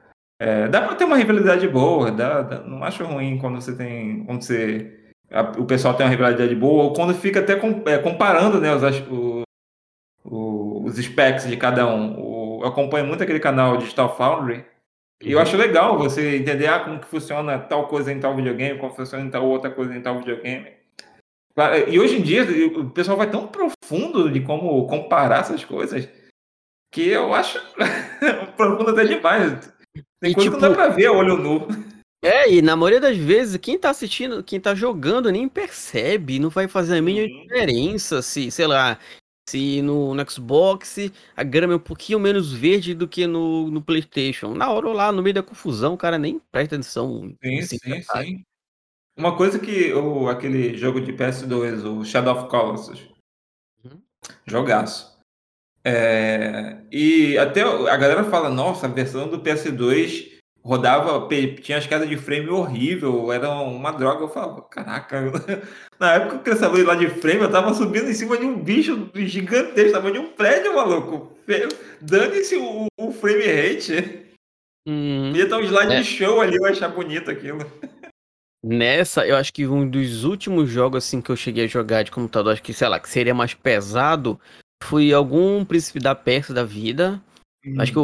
B: é, dá para ter uma rivalidade boa, dá, dá, não acho ruim quando você tem. Quando você. A, o pessoal tem uma rivalidade boa, ou quando fica até com, é, comparando né, os, o, o, os specs de cada um. O, eu acompanho muito aquele canal Digital Foundry. E eu uhum. acho legal você entender ah, como que funciona tal coisa em tal videogame, como funciona em tal outra coisa em tal videogame. E hoje em dia o pessoal vai tão profundo de como comparar essas coisas que eu acho profundo até demais. Tem e, coisa tipo, que não dá pra ver olho nu.
A: É, e na maioria das vezes, quem tá assistindo, quem tá jogando nem percebe, não vai fazer a mínima uhum. diferença se, sei lá, se no, no, Xbox a grama é um pouquinho menos verde do que no, no PlayStation. Na hora lá, no meio da confusão, o cara nem presta atenção.
B: Sim, assim, sim, sim. Uma coisa que o, aquele jogo de PS2, o Shadow of Colossus, uhum. jogaço. É, e até a galera fala, nossa, a versão do PS2 rodava, tinha as quedas de frame horrível, era uma droga. Eu falava, caraca, na época que eu estava lá de frame, eu tava subindo em cima de um bicho gigantesco, tava de um prédio, maluco. Dane-se o, o, frame rate. Hum, Ia estar um slide é. de show ali, eu achar bonito aquilo.
A: Nessa, eu acho que um dos últimos jogos assim que eu cheguei a jogar de computador, acho que, sei lá, que seria mais pesado, foi algum Príncipe da Pérsia da vida. Hum. Acho que o,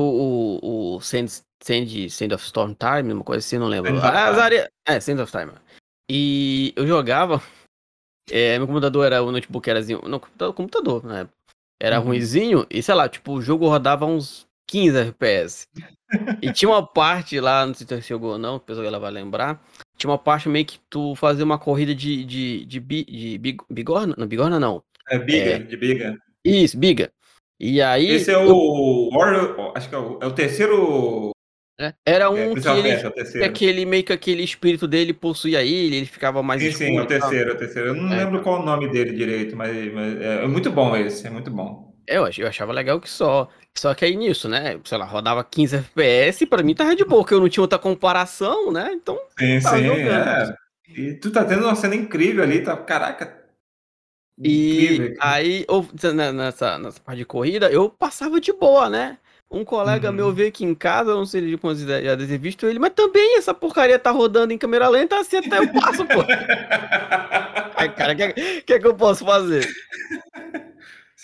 A: o, o Sand, Sand, Sand of Storm Time, uma coisa assim, não lembro. Ah, área... É, Sand of Time. E eu jogava. É, meu computador era o notebook era assim, não, computador, computador né? Era uhum. ruimzinho, e sei lá, tipo, o jogo rodava uns 15 FPS. e tinha uma parte lá, não sei se você jogou ou não, o pessoal ela vai lembrar. Tinha uma parte meio que tu fazia uma corrida de, de, de, de, de bigorna? Não, bigorna não.
B: É biga, é, de biga.
A: Isso, biga. E aí.
B: Esse é o. Eu... Acho que é o, é o terceiro.
A: É, era um é, que, ele, é aquele meio que aquele espírito dele possuía ele, ele ficava mais
B: Sim, sim, é o terceiro, é o terceiro. Eu não lembro qual o nome dele direito, mas, mas é, é, muito bom esse, é muito bom.
A: Eu, eu achava legal que só. Só que aí nisso, né? Sei lá, rodava 15 FPS, pra mim tava de boa, porque eu não tinha outra comparação, né? Então.
B: Sim, sim, jogando. é. E tu tá tendo uma cena incrível ali, tá? Caraca,
A: e aí, ou, nessa, nessa parte de corrida, eu passava de boa, né? Um colega uhum. meu veio aqui em casa, não sei se ele já deve visto ele, mas também essa porcaria tá rodando em câmera lenta, assim até eu passo, pô. Aí, cara, o que, que, é que eu posso fazer?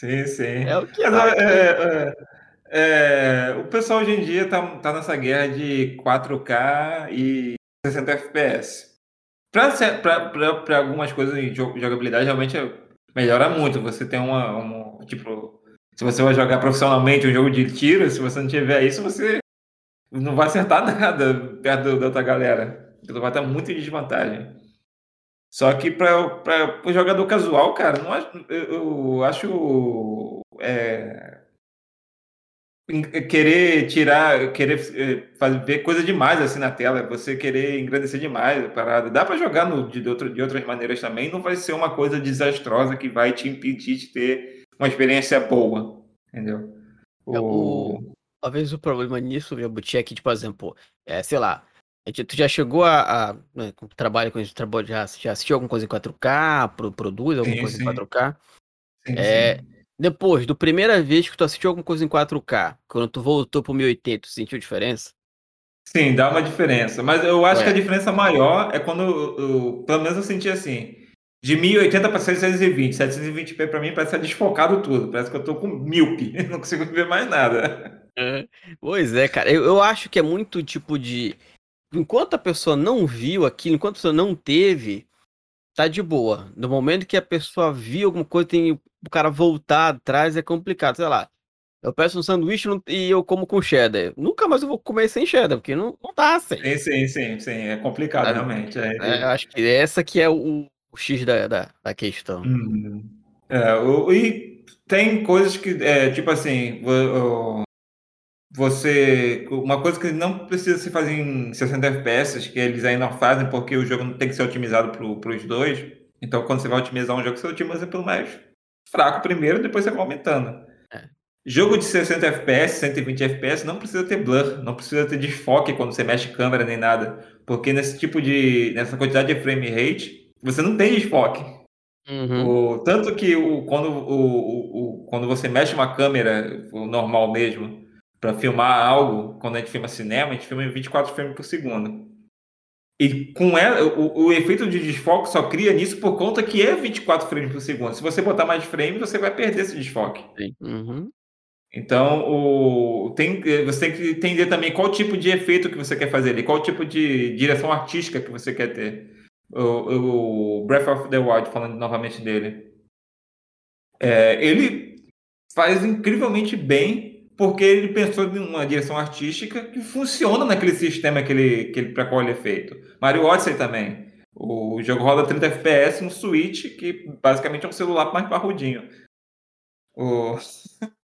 B: Sim, sim. É o que mas, é, é, é, O pessoal hoje em dia tá, tá nessa guerra de 4K e 60 FPS. Para algumas coisas de jogabilidade, realmente é melhora muito. Você tem uma, uma, Tipo, se você vai jogar profissionalmente um jogo de tiro, se você não tiver isso, você não vai acertar nada perto da outra galera. Você vai estar muito em desvantagem. Só que para o jogador casual, cara, não acho, eu, eu acho. É, querer tirar, querer eh, fazer, ver coisa demais assim na tela, você querer engrandecer demais a parada. Dá para jogar no, de, outro, de outras maneiras também, não vai ser uma coisa desastrosa que vai te impedir de ter uma experiência boa, entendeu?
A: É, o... o... Talvez o problema nisso, meu Buti, é que, tipo, por exemplo, é, sei lá, tu já chegou a, a né, trabalho com isso, trabalho, já, já assistiu alguma coisa em 4K, pro, produz alguma sim, coisa sim. em 4K? Sim, é. Depois, do primeira vez que tu assistiu alguma coisa em 4K, quando tu voltou pro 1080, tu sentiu diferença?
B: Sim, dá uma diferença. Mas eu acho é. que a diferença maior é quando, eu, eu, pelo menos eu senti assim, de 1080 para 720. 720p para mim parece estar desfocado tudo. Parece que eu tô com míope, não consigo ver mais nada.
A: É. Pois é, cara. Eu, eu acho que é muito tipo de. Enquanto a pessoa não viu aquilo, enquanto a pessoa não teve, tá de boa. No momento que a pessoa viu alguma coisa, tem o cara voltar atrás é complicado. Sei lá, eu peço um sanduíche e eu como com cheddar. Nunca mais eu vou comer sem cheddar, porque não, não dá
B: sem. Sim, sim, sim, sim. É complicado, é, realmente. É,
A: é, acho que essa que é o, o X da, da, da questão.
B: Uhum. É, o, e tem coisas que, é, tipo assim, você. Uma coisa que não precisa se fazer em 60 FPS, que eles ainda não fazem porque o jogo não tem que ser otimizado para os dois. Então, quando você vai otimizar um jogo, você otimiza pelo mais fraco primeiro, depois você vai aumentando. É. Jogo de 60 FPS, 120 FPS não precisa ter blur, não precisa ter desfoque quando você mexe câmera nem nada, porque nesse tipo de nessa quantidade de frame rate, você não tem desfoque.
A: Uhum.
B: O, tanto que o, quando, o, o, quando você mexe uma câmera, o normal mesmo, para filmar algo, quando a gente filma cinema, a gente filma em 24 frames por segundo. E com ela, o, o efeito de desfoque só cria nisso por conta que é 24 frames por segundo. Se você botar mais frame, você vai perder esse desfoque.
A: Uhum.
B: Então, o, tem, você tem que entender também qual tipo de efeito que você quer fazer ali, qual tipo de direção artística que você quer ter. O, o Breath of the Wild, falando novamente dele. É, ele faz incrivelmente bem porque ele pensou em uma direção artística que funciona naquele sistema que ele, que ele, para qual ele é feito. Mario Odyssey também. O jogo roda 30 FPS no Switch, que basicamente é um celular mais parrudinho. O...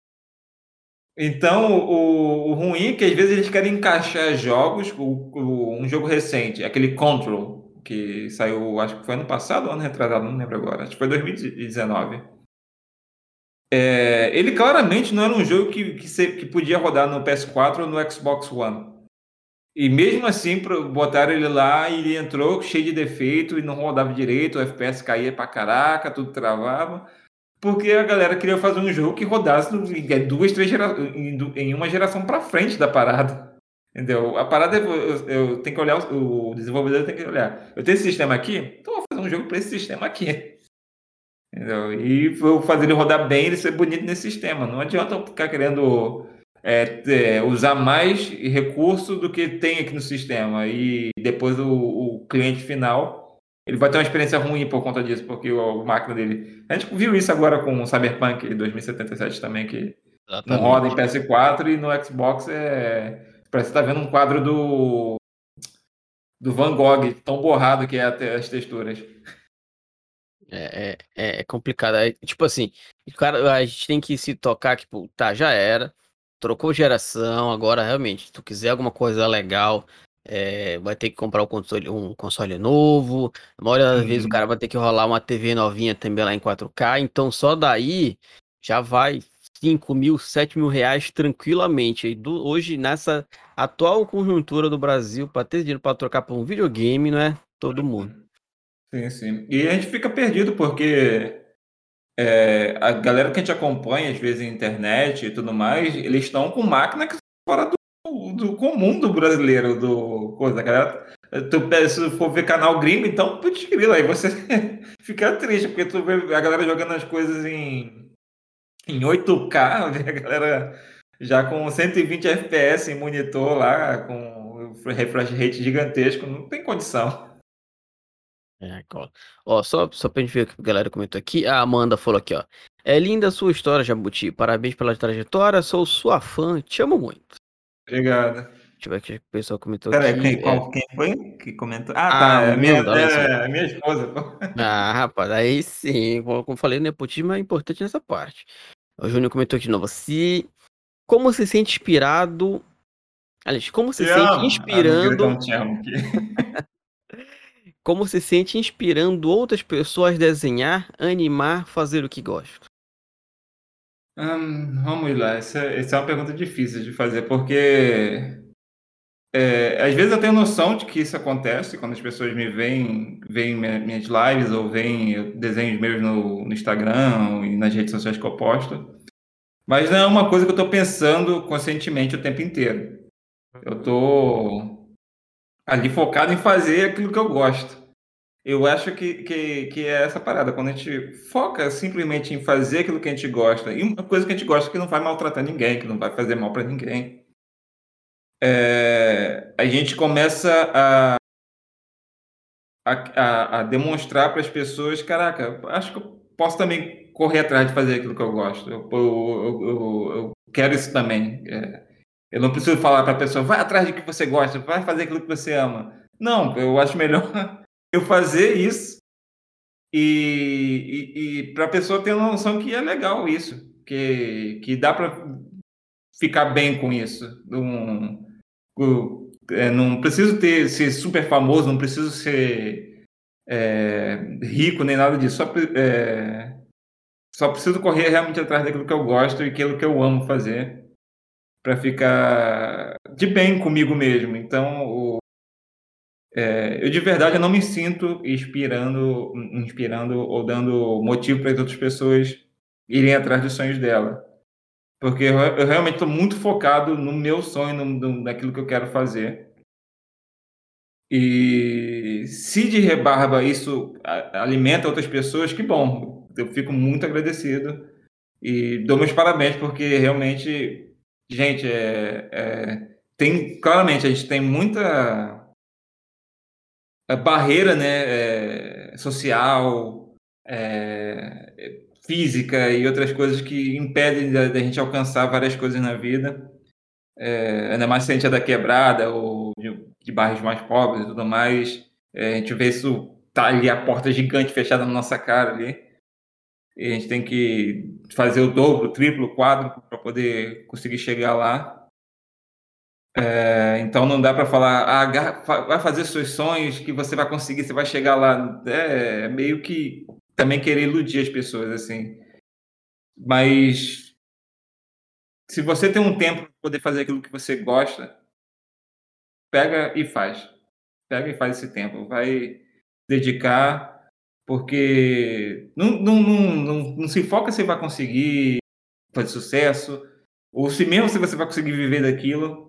B: Então, o, o, ruim é que às vezes eles querem encaixar jogos, o, o, um jogo recente, aquele Control, que saiu, acho que foi ano passado ou ano retrasado, não lembro agora, acho que foi 2019. É, ele claramente não era um jogo que, que, se, que, podia rodar no PS4 ou no Xbox One. E mesmo assim, botaram ele lá e ele entrou cheio de defeito e não rodava direito, o FPS caía pra caraca, tudo travava. Porque a galera queria fazer um jogo que rodasse duas, três gera... em uma geração para frente da parada. Entendeu? A parada é, eu, eu tenho que olhar, o desenvolvedor tem que olhar. Eu tenho esse sistema aqui, então vou fazer um jogo para esse sistema aqui. Entendeu? E vou fazer ele rodar bem, ele ser bonito nesse sistema. Não adianta eu ficar querendo é, é, usar mais recurso do que tem aqui no sistema. E depois o, o cliente final ele vai ter uma experiência ruim por conta disso, porque o, máquina dele. A gente viu isso agora com o Cyberpunk 2077 também, que Exatamente. não roda em PS4 e no Xbox é. Parece que tá vendo um quadro do. do Van Gogh, tão borrado que é as texturas.
A: É, é, é, complicado. É, tipo assim, cara, a gente tem que se tocar, tipo, tá, já era. Trocou geração, agora realmente, se tu quiser alguma coisa legal, é, vai ter que comprar um console, um console novo. A maioria das uhum. vezes o cara vai ter que rolar uma TV novinha também lá em 4K. Então só daí já vai 5 mil, 7 mil reais tranquilamente. E do, hoje, nessa atual conjuntura do Brasil, para ter dinheiro para trocar por um videogame, não é todo mundo.
B: Sim, sim. E a gente fica perdido porque é, a galera que a gente acompanha, às vezes, na internet e tudo mais, eles estão com máquina que fora do do comum do brasileiro, do coisa, galera. Tu, se for ver canal gringo, então, putz grila, aí você fica triste, porque tu vê a galera jogando as coisas em, em 8K, vê a galera já com 120 FPS em monitor lá, com refresh rate gigantesco, não tem condição.
A: É, ó, só, só pra gente ver o que a galera comentou aqui, a Amanda falou aqui, ó. É linda a sua história, Jabuti. Parabéns pela trajetória, sou sua fã, te amo muito.
B: Obrigado.
A: Deixa eu ver o que o pessoal comentou
B: Pera, aqui. Quem, é quem foi que comentou? Ah, ah tá. É minha, é, é, minha esposa.
A: Ah, rapaz, aí sim. Como eu falei, o nepotismo é importante nessa parte. O Júnior comentou aqui de novo. Se, como se sente inspirado. Aliás, como se te sente amo. inspirando. Ah, como se sente inspirando outras pessoas a desenhar, animar, fazer o que gosta?
B: Vamos lá, essa, essa é uma pergunta difícil de fazer, porque é, às vezes eu tenho noção de que isso acontece quando as pessoas me veem, veem minhas lives ou veem desenhos meus no, no Instagram e nas redes sociais que eu posto, mas não é uma coisa que eu estou pensando conscientemente o tempo inteiro. Eu estou ali focado em fazer aquilo que eu gosto. Eu acho que, que, que é essa parada, quando a gente foca simplesmente em fazer aquilo que a gente gosta, e uma coisa que a gente gosta que não vai maltratar ninguém, que não vai fazer mal para ninguém, é, a gente começa a, a, a demonstrar para as pessoas: caraca, acho que eu posso também correr atrás de fazer aquilo que eu gosto, eu, eu, eu, eu quero isso também. É, eu não preciso falar para a pessoa: vai atrás de que você gosta, vai fazer aquilo que você ama. Não, eu acho melhor eu fazer isso e, e, e para a pessoa ter uma noção que é legal isso, que, que dá para ficar bem com isso. Não, é, não preciso ter ser super famoso, não preciso ser é, rico nem nada disso. Só, é, só preciso correr realmente atrás daquilo que eu gosto e aquilo que eu amo fazer para ficar de bem comigo mesmo. Então, o, É, eu de verdade não me sinto inspirando, inspirando ou dando motivo para as outras pessoas irem atrás dos sonhos dela. Porque eu, eu realmente estou muito focado no meu sonho, no, no, naquilo que eu quero fazer. E se de rebarba isso alimenta outras pessoas, que bom. Eu fico muito agradecido e dou meus parabéns, porque realmente, gente, é, é tem claramente a gente tem muita barreira né, é, social, é, física e outras coisas que impedem da, da gente alcançar várias coisas na vida. É, ainda mais se a gente é da quebrada ou de, de bairros mais pobres e tudo mais. É, a gente vê isso, tá ali a porta gigante fechada na nossa cara ali. E a gente tem que fazer o dobro, o triplo, o quádruplo para poder conseguir chegar lá. É, então não dá para falar, ah, vai fazer seus sonhos que você vai conseguir, você vai chegar lá. É, é meio que também querer iludir as pessoas, assim. Mas se você tem um tempo para poder fazer aquilo que você gosta, pega e faz. Pega e faz esse tempo. Vai dedicar, porque não, não, não, não, não se foca se vai conseguir fazer sucesso, ou se mesmo se você vai conseguir viver daquilo,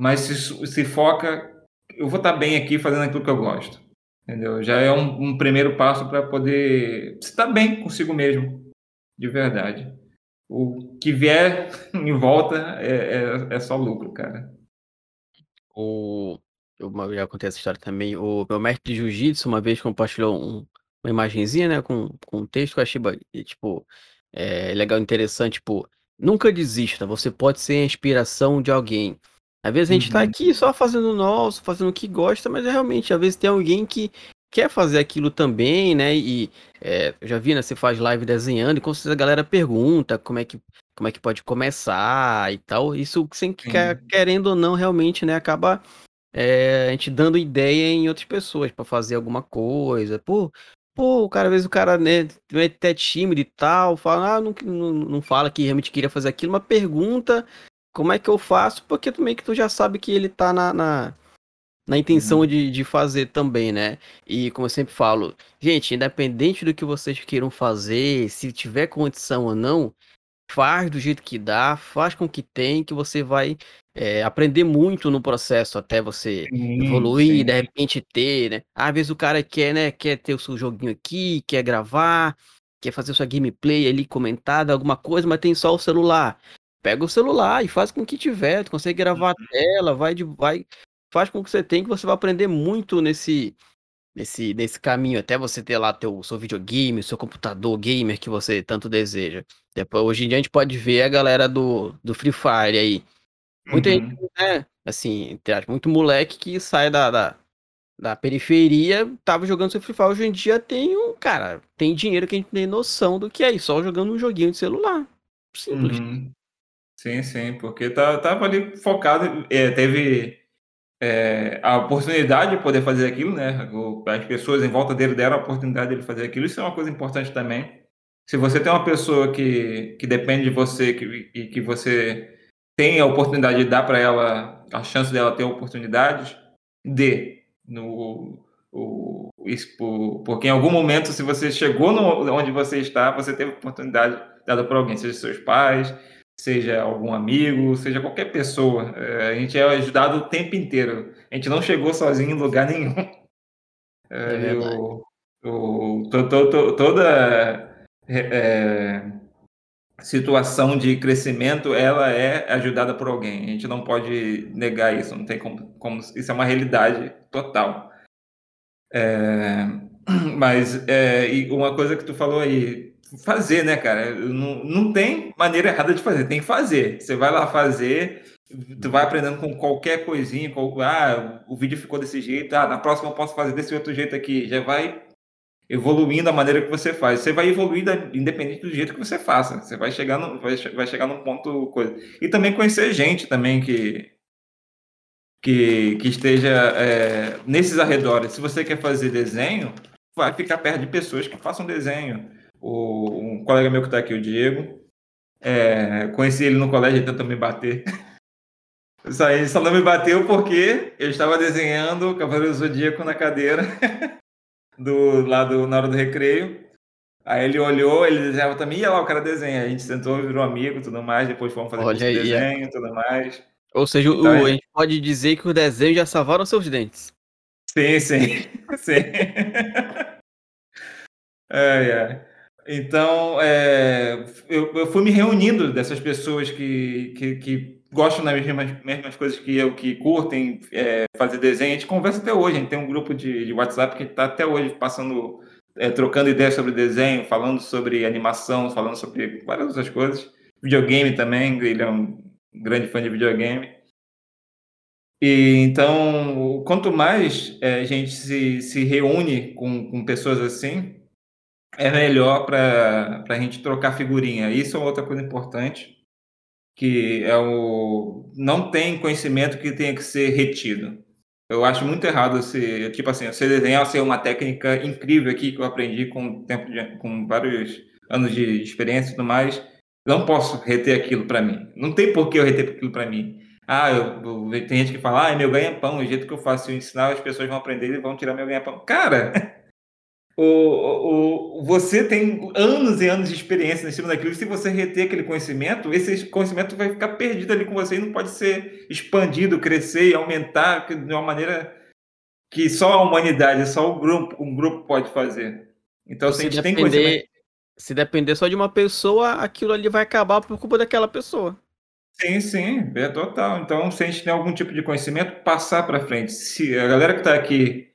B: mas se, se foca, eu vou estar bem aqui fazendo aquilo que eu gosto. Entendeu? Já é um, um primeiro passo para poder estar bem consigo mesmo, de verdade. O que vier em volta é, é, é só lucro, cara.
A: O, eu já contei essa história também. O meu mestre de jiu-jitsu uma vez compartilhou um, uma imagenzinha, né, com, com um texto que eu achei, tipo, é, legal, interessante, tipo, nunca desista, você pode ser a inspiração de alguém. Às vezes a gente tá uhum. aqui só fazendo o nosso, fazendo o que gosta, mas é realmente, às vezes tem alguém que quer fazer aquilo também, né? E é, eu já vi, né? Você faz live desenhando e com certeza a galera pergunta como é que, como é que pode começar e tal. Isso sem que, querendo ou não, realmente, né? Acaba é, a gente dando ideia em outras pessoas para fazer alguma coisa. Pô, pô, cara, às vezes o cara, né, é até tímido e tal, fala, ah, não, não, não fala que realmente queria fazer aquilo, uma pergunta como é que eu faço? Porque também que tu já sabe que ele tá na, na, na intenção uhum. de, de fazer também, né? E como eu sempre falo, gente, independente do que vocês queiram fazer, se tiver condição ou não, faz do jeito que dá, faz com que tem, que você vai é, aprender muito no processo até você sim, evoluir, sim. de repente ter, né? Às vezes o cara quer, né, quer ter o seu joguinho aqui, quer gravar, quer fazer sua gameplay ali comentada, alguma coisa, mas tem só o celular pega o celular e faz com que tiver, tu consegue gravar a uhum. tela, vai de vai, faz com que você tem que você vai aprender muito nesse nesse nesse caminho até você ter lá teu seu videogame, seu computador gamer que você tanto deseja. Depois hoje em dia a gente pode ver a galera do, do Free Fire aí. Muita uhum. gente, né, assim, muito moleque que sai da, da, da periferia, tava jogando seu Free Fire, hoje em dia tem um, cara, tem dinheiro que a gente tem noção do que é, só jogando um joguinho de celular. Simples. Uhum.
B: Sim, sim, porque tá, tava ali focado, é, teve é, a oportunidade de poder fazer aquilo, né? As pessoas em volta dele deram a oportunidade de fazer aquilo, isso é uma coisa importante também. Se você tem uma pessoa que, que depende de você que, e que você tem a oportunidade de dar para ela a chance dela ter oportunidades, dê. No, o, isso, por, porque em algum momento, se você chegou no, onde você está, você teve oportunidade dada por alguém, seja seus pais, seja algum amigo, seja qualquer pessoa. É, a gente é ajudado o tempo inteiro. A gente não chegou sozinho em lugar nenhum. É, é o, o, to, to, to, toda é, situação de crescimento ela é ajudada por alguém. A gente não pode negar isso. Não tem como, como isso é uma realidade total. É, mas uma coisa que tu falou aí, fazer, né, cara? Não, não tem maneira errada de fazer, tem que fazer. Você vai lá fazer, tu vai aprendendo com qualquer coisinha, com, ah, o vídeo ficou desse jeito, ah, na próxima eu posso fazer desse outro jeito aqui. Já vai evoluindo a maneira que você faz. Você vai evoluindo independente do jeito que você faça. Você vai chegar no, vai, vai chegar num ponto coisa. E também conhecer gente também que que, que esteja é, nesses arredores. Se você quer fazer desenho, vai ficar perto de pessoas que façam desenho o, um colega meu que está aqui, o Diego. É, conheci ele no colégio, ele tentou me bater. Isso aí só não me bateu porque eu estava desenhando o Cavaleiro Zodíaco na cadeira do lado na hora do recreio. Aí ele olhou, ele desenhava também, ia lá, o cara desenha. A gente sentou, virou amigo tudo mais, depois fomos fazer
A: Olha aí, é.
B: desenho e tudo mais.
A: Ou seja,
B: Então,
A: o- a
B: é-
A: gente pode dizer que o desenho já salvaram seus dentes.
B: Sim, sim, sim. Ai, ai. Então, é, eu, eu fui me reunindo dessas pessoas que, que, que gostam das mesmas, mesmas coisas que eu, que curtem é, fazer desenho. A gente conversa até hoje, a gente tem um grupo de, de WhatsApp que está até hoje passando, é, trocando ideias sobre desenho, falando sobre animação, falando sobre várias outras coisas. Videogame também, ele é um grande fã de videogame. E então, quanto mais é, a gente se, se reúne com, com pessoas assim, é melhor para a gente trocar figurinha. Isso é outra coisa importante, que é o não tem conhecimento que tenha que ser retido. Eu acho muito errado se, tipo assim, você desenhar ser uma técnica incrível aqui que eu aprendi com tempo de, com vários anos de experiência e tudo mais. Não posso reter aquilo para mim. Não tem por que eu reter aquilo para mim. Ah, eu, eu- tem gente que fala, ah, meu ganha-pão, o jeito que eu faço, eu ensinar, as pessoas vão aprender e vão tirar meu ganha-pão. Cara, o, o, você tem anos e anos de experiência em cima daquilo. Se você reter aquele conhecimento, esse conhecimento vai ficar perdido ali com você e não pode ser expandido, crescer e aumentar de uma maneira que só a humanidade, só o grupo, um grupo pode fazer. Então, se a gente tem conhecimento.
A: depender, se depender só de uma pessoa, aquilo ali vai acabar por culpa daquela pessoa.
B: Sim, sim, é total. Então, se a gente tem algum tipo de conhecimento, passar para frente. Se a galera que está aqui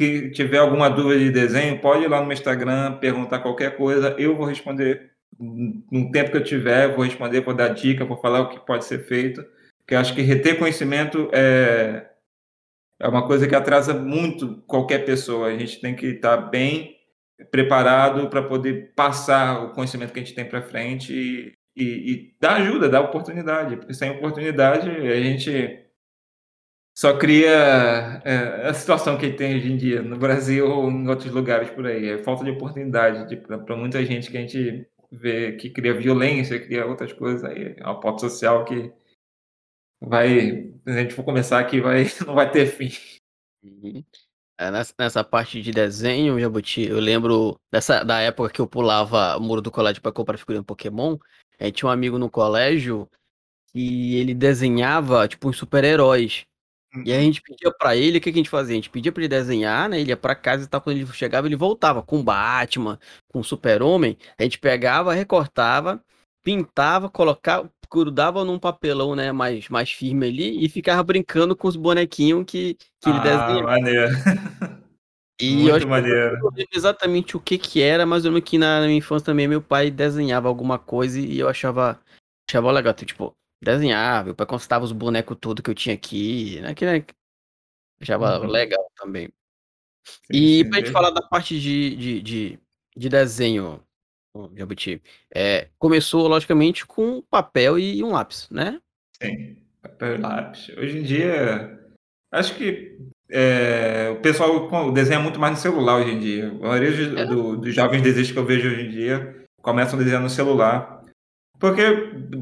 B: que tiver alguma dúvida de desenho, pode ir lá no meu Instagram, perguntar qualquer coisa, eu vou responder no tempo que eu tiver, vou responder, vou dar dica, vou falar o que pode ser feito. Porque acho que reter conhecimento é, é uma coisa que atrasa muito qualquer pessoa. A gente tem que estar bem preparado para poder passar o conhecimento que a gente tem para frente e, e, e dar ajuda, dar oportunidade. Porque sem oportunidade a gente só cria é, a situação que tem hoje em dia no Brasil ou em outros lugares por aí. É falta de oportunidade para muita gente que a gente vê que cria violência, cria outras coisas aí. É uma pauta social que vai, se a gente for começar aqui, vai, não vai ter fim.
A: Uhum. É, nessa, nessa parte de desenho, Jabuti, eu lembro dessa, da época que eu pulava o muro do colégio para comprar figurinha Pokémon. Gente tinha um amigo no colégio que ele desenhava, tipo, uns super-heróis. E aí a gente pedia pra ele, o que, que a gente fazia? A gente pedia pra ele desenhar, né? Ele ia pra casa e tal. Quando ele chegava, ele voltava com Batman, com Super-Homem. A gente pegava, recortava, pintava, colocava, grudava num papelão, né? Mais, mais firme ali e ficava brincando com os bonequinhos que, que ele
B: Ah,
A: desenhava.
B: maneiro.
A: E eu
B: Muito
A: que eu
B: maneiro.
A: não lembro exatamente o que que era, mas eu lembro que na minha infância também meu pai desenhava alguma coisa e eu achava, achava legal. Tipo, desenhava, meu pai constava os bonecos tudo que eu tinha aqui, né? Que, né? Achava
B: Uhum.
A: legal também.
B: Sim,
A: E
B: sim,
A: pra gente falar da parte de, de, de, de desenho, Jabuti, é, começou logicamente com papel e um lápis, né?
B: Sim, papel e lápis. Hoje em dia, acho que é, o pessoal desenha muito mais no celular hoje em dia. A maioria dos-
A: É.
B: do- dos jovens desejos que eu vejo hoje em dia começam a desenhar no celular. Porque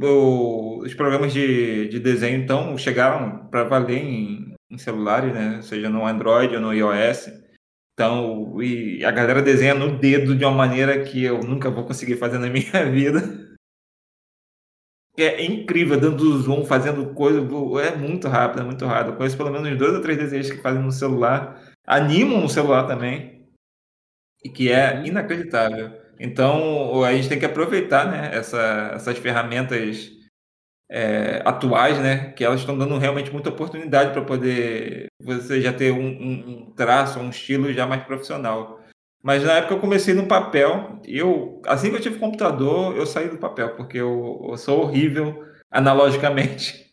B: o- os programas de, de desenho, então, chegaram para valer em, em celulares, né? Seja no Android ou no iOS. Então, e a galera desenha no dedo de uma maneira que eu nunca vou conseguir fazer na minha vida. É incrível, dando zoom, fazendo coisa. É muito rápido, é muito rápido. Eu conheço pelo menos dois ou três desenhos que fazem no celular, animam no celular também, e que é
A: Uhum.
B: inacreditável. Então, a gente tem que aproveitar né, essa- essas ferramentas é, atuais, né, que elas estão dando realmente muita oportunidade para poder você já ter um, um- um traço, um estilo já mais profissional. Mas na época eu comecei no papel. Eu, assim que eu tive computador, eu saí do papel, porque eu, eu sou horrível analogicamente.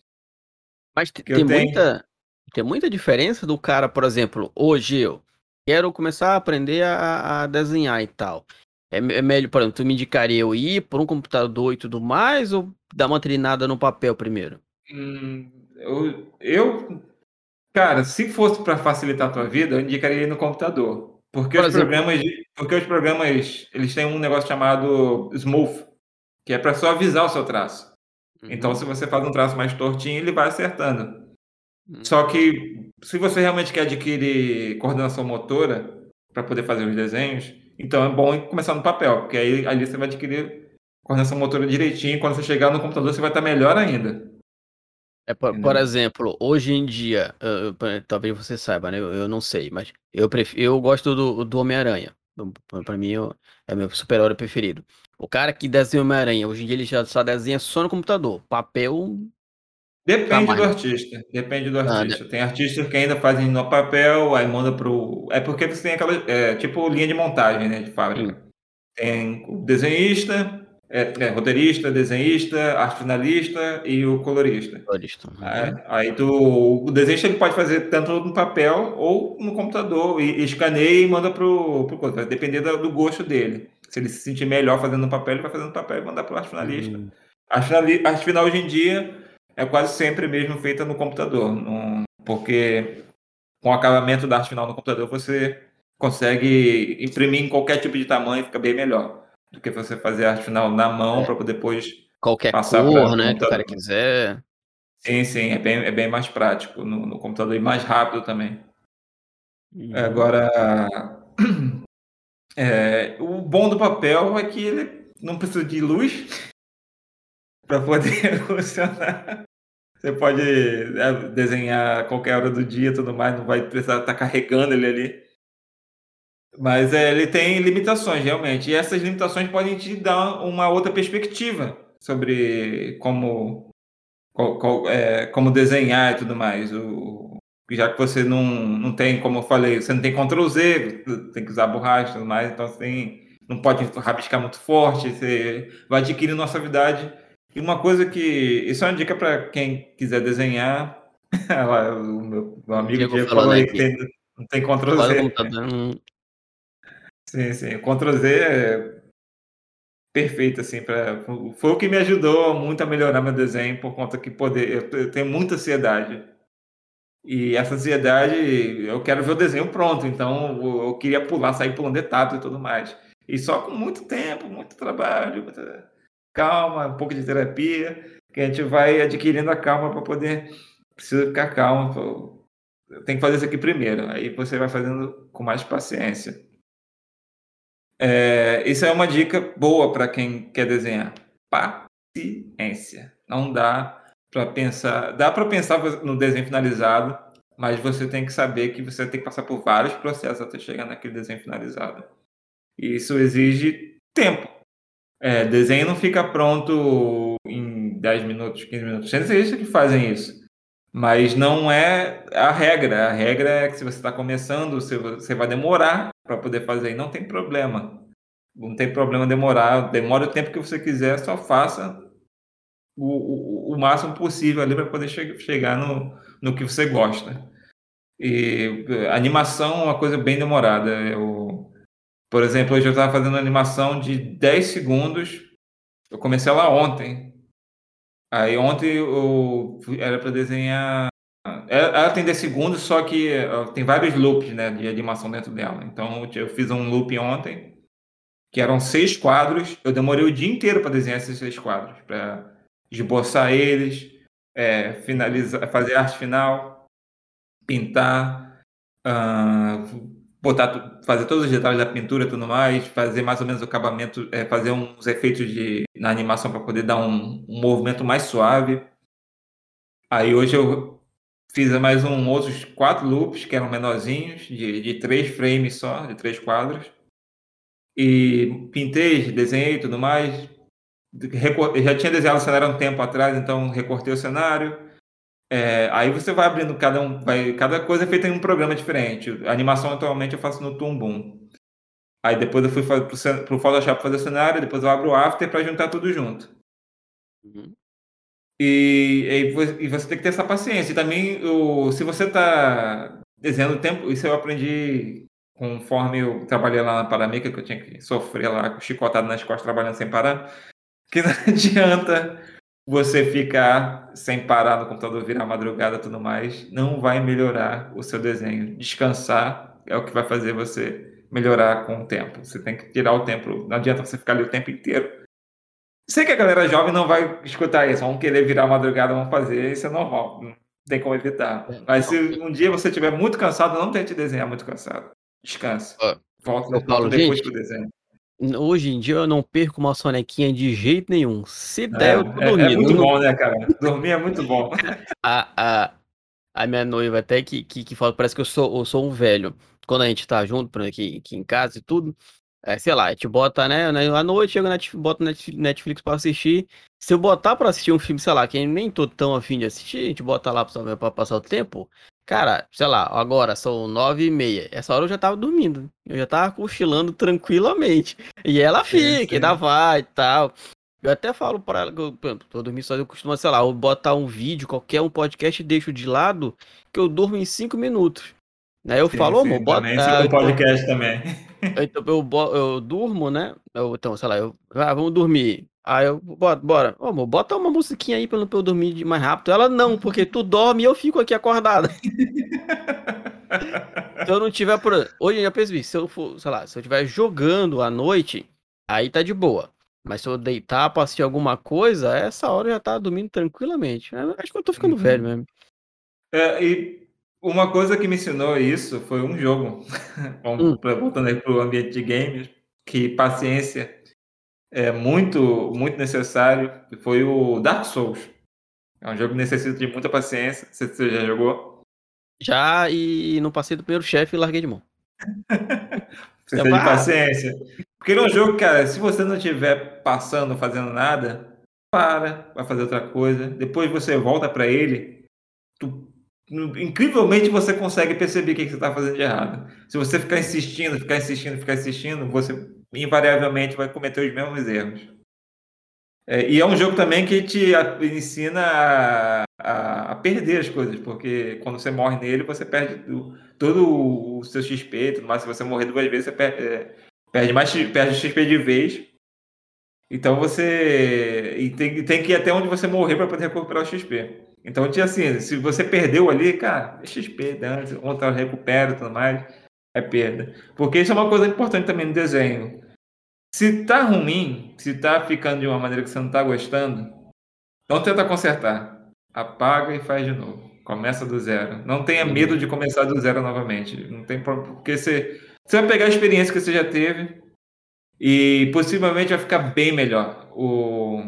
A: Mas tem muita, tem muita diferença do cara, por exemplo, hoje eu quero começar a aprender a, a desenhar e tal. É, é melhor, por exemplo, tu me indicaria eu ir por um computador e tudo mais, ou dar uma treinada no papel primeiro?
B: Hum, eu, eu, cara, se fosse para facilitar a tua vida, eu indicaria ir no computador. Porque
A: Por
B: os
A: exemplo?
B: programas, porque os programas, eles têm um negócio chamado Smooth, que é para suavizar o seu traço. Uhum. Então, se você faz um traço mais tortinho, ele vai acertando.
A: Uhum.
B: Só que, se você realmente quer adquirir coordenação motora para poder fazer os desenhos, então é bom começar no papel, porque aí ali você vai adquirir coordenação motora direitinho. Quando você chegar no computador, você vai estar melhor ainda.
A: É, por, por exemplo, hoje em dia, eu, eu, talvez você saiba, né? Eu, eu, não sei, mas eu, prefiro, eu gosto do, do Homem-Aranha. Para mim, é meu super-herói preferido. O cara que desenha Homem-Aranha, hoje em dia ele já só desenha só no computador. Papel.
B: Depende do artista. Depende do ah, artista. Ah, Tem artistas que ainda fazem no papel, aí manda pro. É porque você tem aquela. É, tipo linha de montagem, né? De fábrica. Hum. Tem o desenhista, é, é, roteirista, desenhista, arte finalista e o colorista.
A: colorista.
B: É, aí tu, o desenhista ele pode fazer tanto no papel ou no computador, e, e escaneia e manda pro, pro vai depender do, do, gosto dele. Se ele se sentir melhor fazendo no papel, ele vai fazendo no papel e mandar pro arte finalista. Uhum. Arte, arte final hoje em dia é quase sempre mesmo feita no computador, no, porque com o acabamento da arte final no computador você consegue imprimir em qualquer tipo de tamanho e fica bem melhor do que você fazer a arte final na mão é. para depois
A: qualquer passar cor, né, que o cara quiser.
B: Sim, sim, é bem, é bem mais prático no, no computador e mais rápido também. Uhum. Agora, é, o bom do papel é que ele não precisa de luz para poder funcionar. Você pode é, desenhar qualquer hora do dia, tudo mais, não vai precisar estar tá carregando ele ali. Mas é, ele tem limitações, realmente. E essas limitações podem te dar uma outra perspectiva sobre como, qual, é, como desenhar e tudo mais. O, já que você não, não tem, como eu falei, você não tem Ctrl Z, tem que usar borracha e tudo mais, então você tem, não pode rabiscar muito forte, você vai adquirindo uma suavidade. E uma coisa que. Isso é uma dica para quem quiser desenhar. o meu, meu amigo Diego falou aí que tem, não tem Ctrl Z. Sim, sim. O Ctrl Z é perfeito, assim, pra... foi o que me ajudou muito a melhorar meu desenho, por conta que poder... eu tenho muita ansiedade. E essa ansiedade, eu quero ver o desenho pronto, então eu queria pular, sair pulando etapas e tudo mais. E só com muito tempo, muito trabalho, muita calma, um pouco de terapia, que a gente vai adquirindo a calma para poder. Precisa ficar calmo. Tem que fazer isso aqui primeiro. Aí você vai fazendo com mais paciência. É, isso é uma dica boa para quem quer desenhar. Paciência. Não dá para pensar. Dá para pensar no desenho finalizado, mas você tem que saber que você tem que passar por vários processos até chegar naquele desenho finalizado. E isso exige tempo. É, desenho não fica pronto em 10 minutos, 15 minutos. Tem que fazem isso. Mas não é a regra. A regra é que se você está começando, você vai demorar para poder fazer. E não tem problema. Não tem problema demorar. Demora o tempo que você quiser, só faça o, o, o máximo possível ali para poder che chegar no, no que você gosta. E animação é uma coisa bem demorada. Eu, por exemplo, hoje eu estava fazendo animação de 10 segundos. Eu comecei lá ontem. Aí ontem eu era para desenhar. É, ela tem 10 segundos, só que tem vários loops né, de animação dentro dela. Então eu fiz um loop ontem, que eram seis quadros. Eu demorei o dia inteiro para desenhar esses seis quadros, para esboçar eles, é, finalizar, fazer arte final, pintar, uh, botar, fazer todos os detalhes da pintura e tudo mais, fazer mais ou menos o acabamento, é, fazer uns efeitos de, na animação para poder dar um, um, movimento mais suave. Aí hoje eu fiz mais um outros quatro loops que eram menorzinhos, de, de três frames só, de três quadros. E pintei, desenhei e tudo mais. Já tinha desenhado o cenário há um tempo atrás, então recortei o cenário é, aí você vai abrindo cada um, vai, cada coisa é feita em um programa diferente. A animação atualmente eu faço no Toon Boom. Aí depois eu fui para o Photoshop fazer o cenário, depois eu abro o After para juntar tudo junto. Uhum. E, e, você tem que ter essa paciência. E também, o, se você está desenhando o tempo, isso eu aprendi conforme eu trabalhei lá na Paramica, que eu tinha que sofrer lá, chicotado nas costas, trabalhando sem parar, que não adianta você ficar sem parar no computador, virar madrugada e tudo mais, não vai melhorar o seu desenho. Descansar é o que vai fazer você melhorar com o tempo. Você tem que tirar o tempo. Não adianta você ficar ali o tempo inteiro Sei que a galera jovem não vai escutar isso, vão querer virar madrugada, vão fazer, isso é normal, não tem como evitar. É, Mas se um dia você estiver muito cansado, não tente desenhar muito cansado. Descanse. Volta, volta
A: Paulo, depois gente, pro desenho. Hoje em dia eu não perco uma sonequinha de jeito nenhum. Se der, é, eu tô
B: dormindo. É, é muito bom, né, cara? Dormir é muito bom.
A: a, a, a minha noiva até que, que, que fala, parece que eu sou, eu sou um velho. Quando a gente tá junto aqui, aqui em casa e tudo, é, sei lá, a gente bota, né, né à noite, chega Netflix, bota Netflix pra assistir. Se eu botar pra assistir um filme, sei lá, que nem tô tão afim de assistir, a gente bota lá pra, pra passar o tempo. Cara, sei lá, agora são nove e meia. Essa hora eu já tava dormindo. Eu já tava cochilando tranquilamente. E ela fica, ainda vai e tal. Eu até falo para ela que eu, tô dormindo só, eu costumo, sei lá, eu botar um vídeo, qualquer um podcast, deixo de lado, que eu durmo em cinco minutos. Aí eu sim, falo, amor, bota.
B: Também, ah, então, podcast também.
A: Então eu, eu durmo, né? Eu, então, sei lá, eu, ah, vamos dormir. Aí eu, bora, bora. Ô, amor, bota uma musiquinha aí pra eu dormir mais rápido. Ela, não, porque tu dorme e eu fico aqui acordada. se eu não tiver por. Hoje eu já percebi, se eu for, sei lá, se eu estiver jogando à noite, aí tá de boa. Mas se eu deitar pra assistir alguma coisa, essa hora eu já tá dormindo tranquilamente. Acho que eu tô ficando uhum. velho mesmo.
B: É, e uma coisa que me ensinou isso foi um jogo. hum. Voltando aí pro ambiente de games, que paciência é muito, muito necessário. Foi o Dark Souls. É um jogo que necessita de muita paciência. Você já jogou?
A: Já, e não passei do primeiro chefe e larguei de mão.
B: Precisa de paciência. Porque no jogo, cara, se você não estiver passando, fazendo nada, para, vai fazer outra coisa. Depois você volta para ele, tu, incrivelmente você consegue perceber o que, que você está fazendo de errado. Se você ficar insistindo, ficar insistindo, ficar insistindo, você invariavelmente vai cometer os mesmos erros. É, e é um jogo também que te ensina a, a, a, perder as coisas, porque quando você morre nele, você perde do, todo o seu XP, mais. Se você morrer duas vezes, você perde, é, perde mais perde XP de vez. Então você e tem, tem que ir até onde você morrer para poder recuperar o XP. Então assim, se você perdeu ali, cara, é XP, dane outra recupera e tudo mais, é perda. Porque isso é uma coisa importante também no desenho. Se tá ruim, se tá ficando de uma maneira que você não tá gostando, não tenta consertar. Apaga e faz de novo. Começa do zero. Não tenha medo de começar do zero novamente. Não tem problema, porque você, você vai pegar a experiência que você já teve e possivelmente vai ficar bem melhor. O...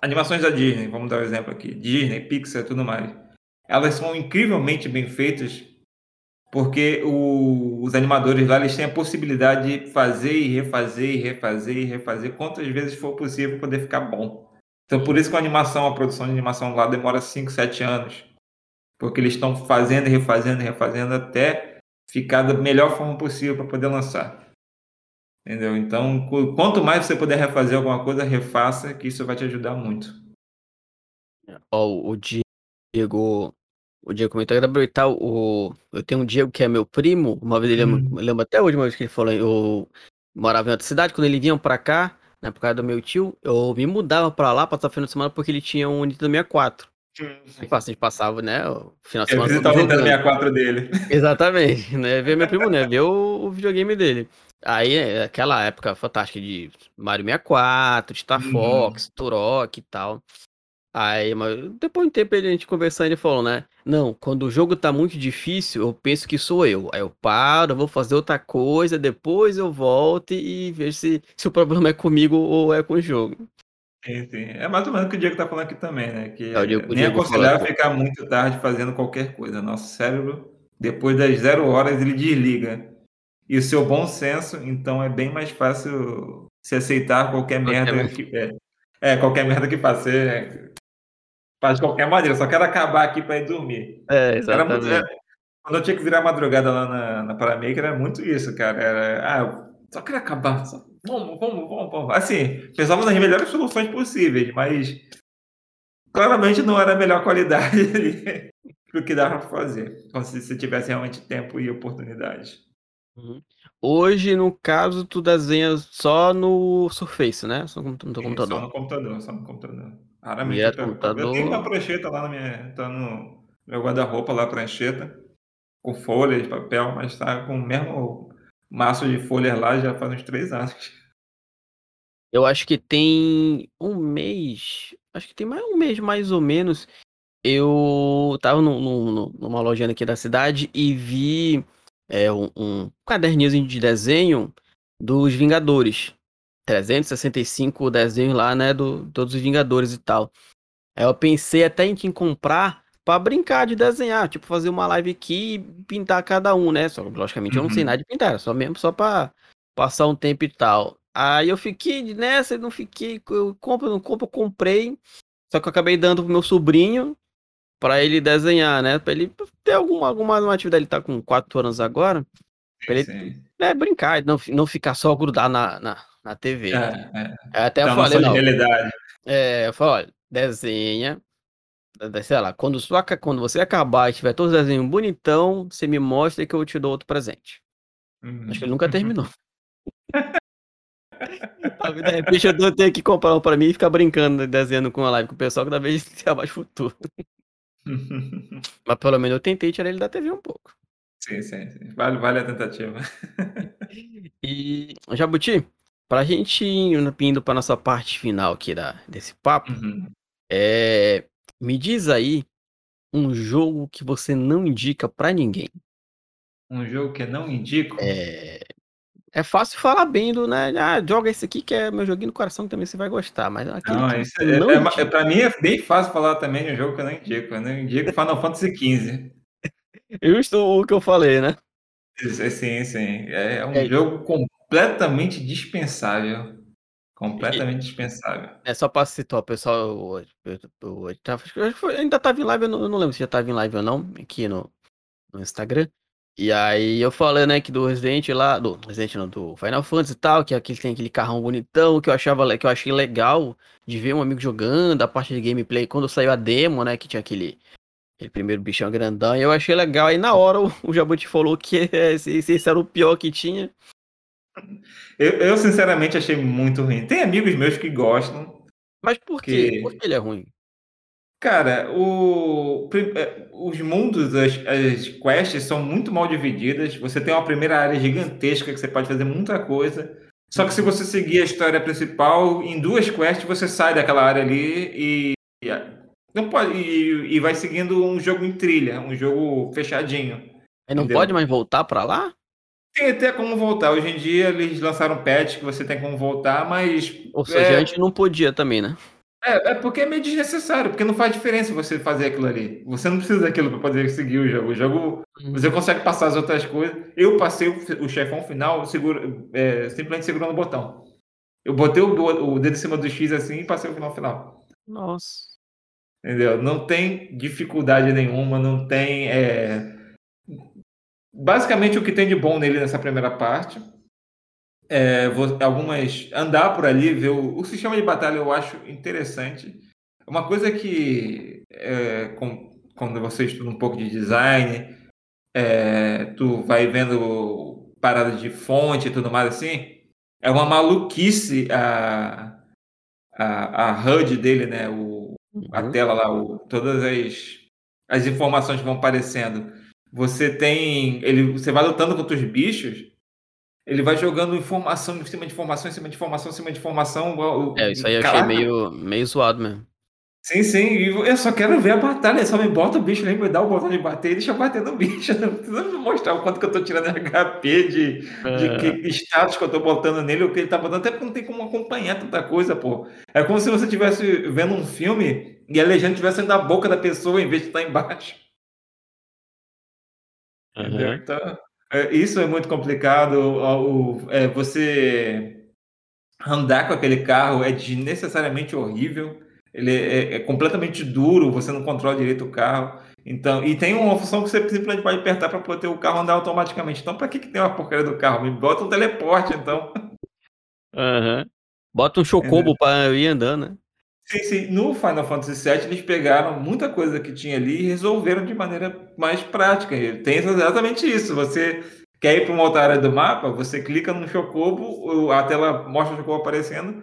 B: Animações da Disney, vamos dar um exemplo aqui. Disney, Pixar e tudo mais. Elas são incrivelmente bem feitas porque o, os animadores lá eles têm a possibilidade de fazer e refazer e refazer e refazer quantas vezes for possível para poder ficar bom. Então por isso que a animação, a produção de animação lá demora 5, 7 anos. Porque eles estão fazendo e refazendo e refazendo até ficar da melhor forma possível para poder lançar. Entendeu? Então, quanto mais você puder refazer alguma coisa, refaça, que isso vai te ajudar muito.
A: Oh, o Diego o Diego comentou que aproveitar o. Eu tenho um Diego que é meu primo, uma vez ele hum. lembra até hoje, uma vez que ele falou, eu morava em outra cidade, quando ele vinha pra cá, na época do meu tio, eu me mudava pra lá, passar o final de semana, porque ele tinha um Nintendo 64. Sim. A gente passava, né, o final de semana.
B: Ele visitava o Nintendo 64 dele.
A: Exatamente, né, ver meu primo, né, ver o, o videogame dele. Aí, é, aquela época fantástica de Mario 64, Star uhum. Fox, Turok e tal. Aí, mas depois de um tempo a gente conversando, ele falou, né? Não, quando o jogo tá muito difícil, eu penso que sou eu. Aí eu paro, vou fazer outra coisa, depois eu volto e vejo se, se o problema é comigo ou é com o jogo.
B: Sim. É mais ou menos o que o Diego tá falando aqui também, né? Que é, o Diego, nem aconselhar ficar muito tarde fazendo qualquer coisa. Nosso cérebro, depois das zero horas, ele desliga. E o seu bom senso, então é bem mais fácil se aceitar qualquer merda que. É, é qualquer merda que fazer faz de qualquer maneira, só quero acabar aqui para ir dormir.
A: É, exatamente. Era,
B: quando eu tinha que virar madrugada lá na, na Paramaker, era muito isso, cara. Era, ah, só quero acabar. Só, vamos, vamos, vamos, vamos. Assim, pensava nas melhores soluções possíveis, mas claramente não era a melhor qualidade do que dava para fazer. Como se você tivesse realmente tempo e oportunidade.
A: Uhum. Hoje, no caso, tu desenha só no Surface, né? Só no, computador.
B: Só no computador, só no computador. Raramente eu, pego, computador... eu tenho uma prancheta lá na minha. Tá no meu guarda-roupa lá, prancheta, com folhas de papel, mas tá com o mesmo maço de folhas lá já faz uns três anos.
A: Eu acho que tem um mês. Acho que tem mais um mês mais ou menos. Eu tava no, no, numa lojinha aqui da cidade e vi é, um, um caderninho de desenho dos Vingadores. 365 desenhos lá, né? Do todos os Vingadores e tal. Aí eu pensei até em comprar para brincar de desenhar, tipo fazer uma live aqui e pintar cada um, né? Só logicamente uhum. eu não sei uhum. nada de pintar, só mesmo só para passar um tempo e tal. Aí eu fiquei nessa, não fiquei, eu compro, não compro, eu comprei. Só que eu acabei dando pro meu sobrinho para ele desenhar, né? Para ele ter alguma alguma atividade, ele tá com 4 anos agora. Pra ele né, brincar, não, não ficar só grudar na, na, na TV. É, é. Até eu falei, não.
B: realidade.
A: É, eu falei, olha, desenha, sei lá, quando, sua, quando você acabar e tiver todos os desenhos bonitão, você me mostra que eu te dou outro presente. Uhum. Acho que ele nunca terminou. de repente eu tenho que comprar um pra mim e ficar brincando, desenhando com a live com o pessoal cada vez se mais futuro. Mas pelo menos eu tentei tirar ele da TV um pouco.
B: Sim, sim, sim. Vale, vale a tentativa.
A: e, Jabuti, pra gente indo pra nossa parte final aqui da, desse papo, uhum. é, me diz aí um jogo que você não indica para ninguém.
B: Um jogo que não indico?
A: É... é fácil falar bem do, né? Ah, joga esse aqui que é meu joguinho do coração que também você vai gostar. Mas aquele
B: não, isso é, não é, é, pra mim é bem fácil falar também de um jogo que eu não indico. Eu não indico Final Fantasy XV.
A: Justo o que eu falei, né?
B: Sim, sim. É um é. jogo completamente dispensável. Completamente dispensável.
A: É só pra citar o pessoal. Hoje, hoje, ainda tava em live, eu não, eu não, lembro se já tava em live ou não, aqui no, no Instagram. E aí eu falei, né, que do Resident lá, do Resident não, do Final Fantasy e tal, que aqui tem aquele carrão bonitão, que eu achava que eu achei legal de ver um amigo jogando, a parte de gameplay, quando saiu a demo, né, que tinha aquele, aquele primeiro bichão grandão, e eu achei legal. Aí na hora o, o Jabuti falou que esse, esse era o pior que tinha.
B: Eu, eu, sinceramente achei muito ruim. Tem amigos meus que gostam.
A: Mas por quê? Que... Por que ele é ruim?
B: Cara, o, é, os mundos, as, as quests são muito mal divididas. Você tem uma primeira área gigantesca que você pode fazer muita coisa. Só que se você seguir a história principal, em duas quests você sai daquela área ali e, não pode, e, e vai seguindo um jogo em trilha, um jogo fechadinho.
A: Aí não entendeu? pode mais voltar para lá?
B: Tem até como voltar. Hoje em dia eles lançaram um patch que você tem como voltar, mas.
A: Ou seja, é... a gente não podia também, né?
B: É, é porque é meio desnecessário, porque não faz diferença você fazer aquilo ali. Você não precisa daquilo para poder seguir o jogo. O jogo, uhum. você consegue passar as outras coisas. Eu passei o, o chefão final seguro, é, simplesmente segurando o botão. Eu botei o, o dedo em cima do X assim e passei o final final.
A: Nossa.
B: Entendeu? Não tem dificuldade nenhuma, não tem. É basicamente o que tem de bom nele nessa primeira parte é algumas andar por ali ver o, o sistema de batalha eu acho interessante uma coisa que é, com, quando você estuda um pouco de design é, tu vai vendo parada de fonte e tudo mais assim é uma maluquice a a, a HUD dele né o, uhum. a tela lá o, todas as as informações vão aparecendo você tem. Ele, você vai lutando contra os bichos, ele vai jogando informação em cima de informação, em cima de informação, em cima de informação.
A: É, isso aí eu achei meio, meio zoado mesmo.
B: Sim, sim, eu só quero ver a batalha, só me bota o bicho me dá o botão de bater e deixa bater no bicho. Não precisa me mostrar o quanto que eu tô tirando HP, de, é. de que status que eu tô botando nele, o que ele tá botando, até porque não tem como acompanhar tanta coisa, pô. É como se você estivesse vendo um filme e a legenda estivesse da boca da pessoa em vez de estar embaixo. Uhum. Então, é, isso é muito complicado. O, é, você andar com aquele carro é desnecessariamente horrível. Ele é, é, completamente duro, você não controla direito o carro. Então, e tem uma função que você simplesmente pode apertar para poder o carro andar automaticamente. Então, para que, que tem uma porcaria do carro? Me bota um teleporte, então.
A: Uhum. Bota um chocobo para ir andando, né?
B: Sim, sim. No Final Fantasy VII, eles pegaram muita coisa que tinha ali e resolveram de maneira mais prática. Tem exatamente isso. Você quer ir para uma outra área do mapa, você clica no Chocobo, a tela mostra o Chocobo aparecendo,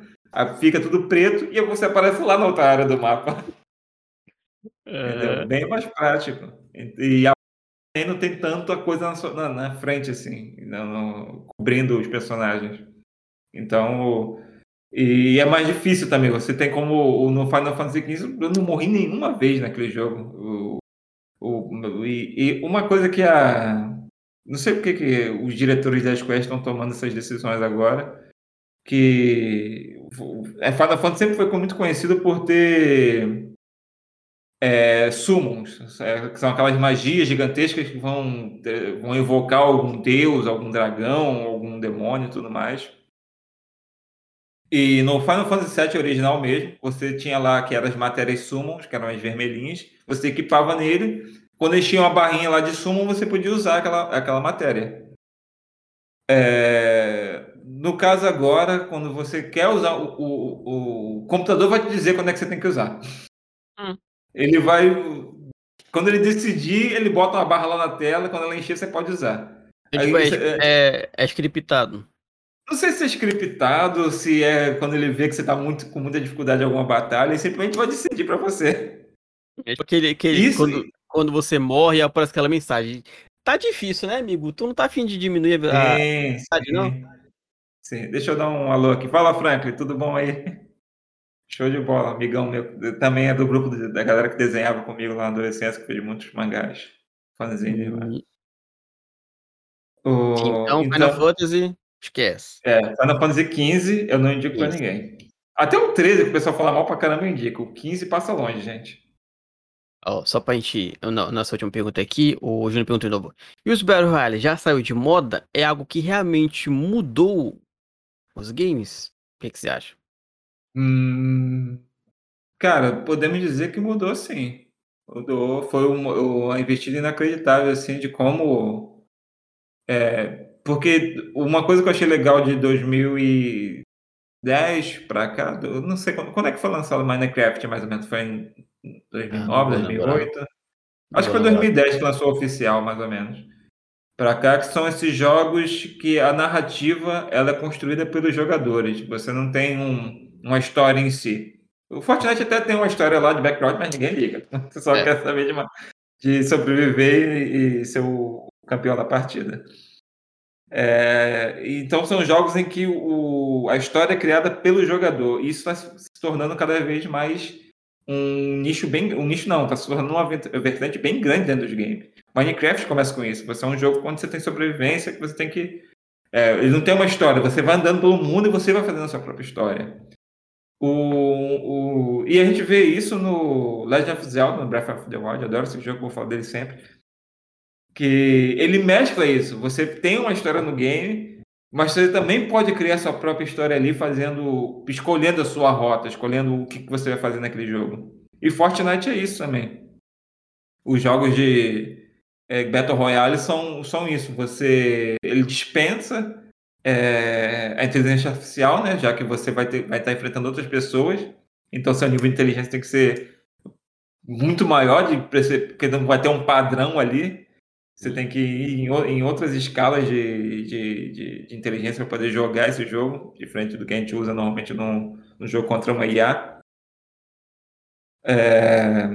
B: fica tudo preto e você aparece lá na outra área do mapa. É... Bem mais prático. E aí não tem tanta coisa na, na, frente, assim, não, cobrindo os personagens. Então, E é mais difícil também. Você tem como no Final Fantasy XV, eu não morri nenhuma vez naquele jogo. O, o, e, e, uma coisa que a. Não sei porque que os diretores da Square estão tomando essas decisões agora. Que é, Final Fantasy sempre foi muito conhecido por ter é, summons, é, que são aquelas magias gigantescas que vão, vão evocar algum deus, algum dragão, algum demônio e tudo mais. E no Final Fantasy VII original mesmo, você tinha lá que eram as matérias summons, que eram as vermelhinhas, você equipava nele, quando eles tinham uma barrinha lá de summon, você podia usar aquela, aquela matéria. É... No caso agora, quando você quer usar, o, o, o, computador vai te dizer quando é que você tem que usar. Hum. Ele vai. Quando ele decidir, ele bota uma barra lá na tela, quando ela encher, você pode usar.
A: É, tipo, Aí, é, é, é scriptado.
B: Não sei se é scriptado, se é quando ele vê que você está muito, com muita dificuldade em alguma batalha, ele simplesmente vai decidir para você.
A: É tipo aquele, aquele Isso... quando, quando você morre, aparece aquela mensagem. Tá difícil, né, amigo? Tu não tá afim de diminuir a
B: velocidade, não? Sim, deixa eu dar um alô aqui. Fala, Franklin, tudo bom aí? Show de bola, amigão meu. Também é do grupo da galera que desenhava comigo lá na adolescência, que fez muitos mangás. Fãzinho hum.
A: o... Então, então, Final Fantasy Esquece.
B: É, Final Fantasy XV eu não indico Isso. pra ninguém. Até o 13, que o pessoal fala mal pra caramba, eu indico. O 15 passa longe, gente.
A: Oh, só pra gente. Nossa última pergunta aqui, o Júnior perguntou de novo. E os Battle Royale já saiu de moda? É algo que realmente mudou os games? O que, que você acha?
B: Hum, cara, podemos dizer que mudou sim. Mudou. Foi uma, investida inacreditável, assim, de como. É, porque uma coisa que eu achei legal de 2010 para cá, eu não sei quando, quando, é que foi lançado Minecraft, mais ou menos, foi em 2009, ah, 2008? Acho que foi 2010 que lançou oficial, mais ou menos. Para cá, que são esses jogos que a narrativa ela é construída pelos jogadores. Você não tem um, uma história em si. O Fortnite até tem uma história lá de background, mas ninguém liga. Você só é. quer saber de, uma, de sobreviver e, e ser o campeão da partida. É, então são jogos em que o, a história é criada pelo jogador. E isso está se tornando cada vez mais um nicho bem. Um nicho não, está se tornando uma vertente bem grande dentro dos games. Minecraft começa com isso. Você é um jogo onde você tem sobrevivência, que você tem que. É, ele não tem uma história, você vai andando pelo mundo e você vai fazendo a sua própria história. O, o, e a gente vê isso no Legend of Zelda, no Breath of the Wild, adoro esse jogo, vou falar dele sempre que ele mescla isso. Você tem uma história no game, mas você também pode criar sua própria história ali, fazendo, escolhendo a sua rota, escolhendo o que você vai fazer naquele jogo. E Fortnite é isso também. Os jogos de é, Battle Royale são, são isso. Você, ele dispensa é, a inteligência artificial, né? Já que você vai, ter, vai estar enfrentando outras pessoas. Então, seu nível de inteligência tem que ser muito maior, de, porque não vai ter um padrão ali. Você tem que ir em, em outras escalas de, de, de, de inteligência para poder jogar esse jogo, diferente do que a gente usa normalmente no, jogo contra uma IA. É...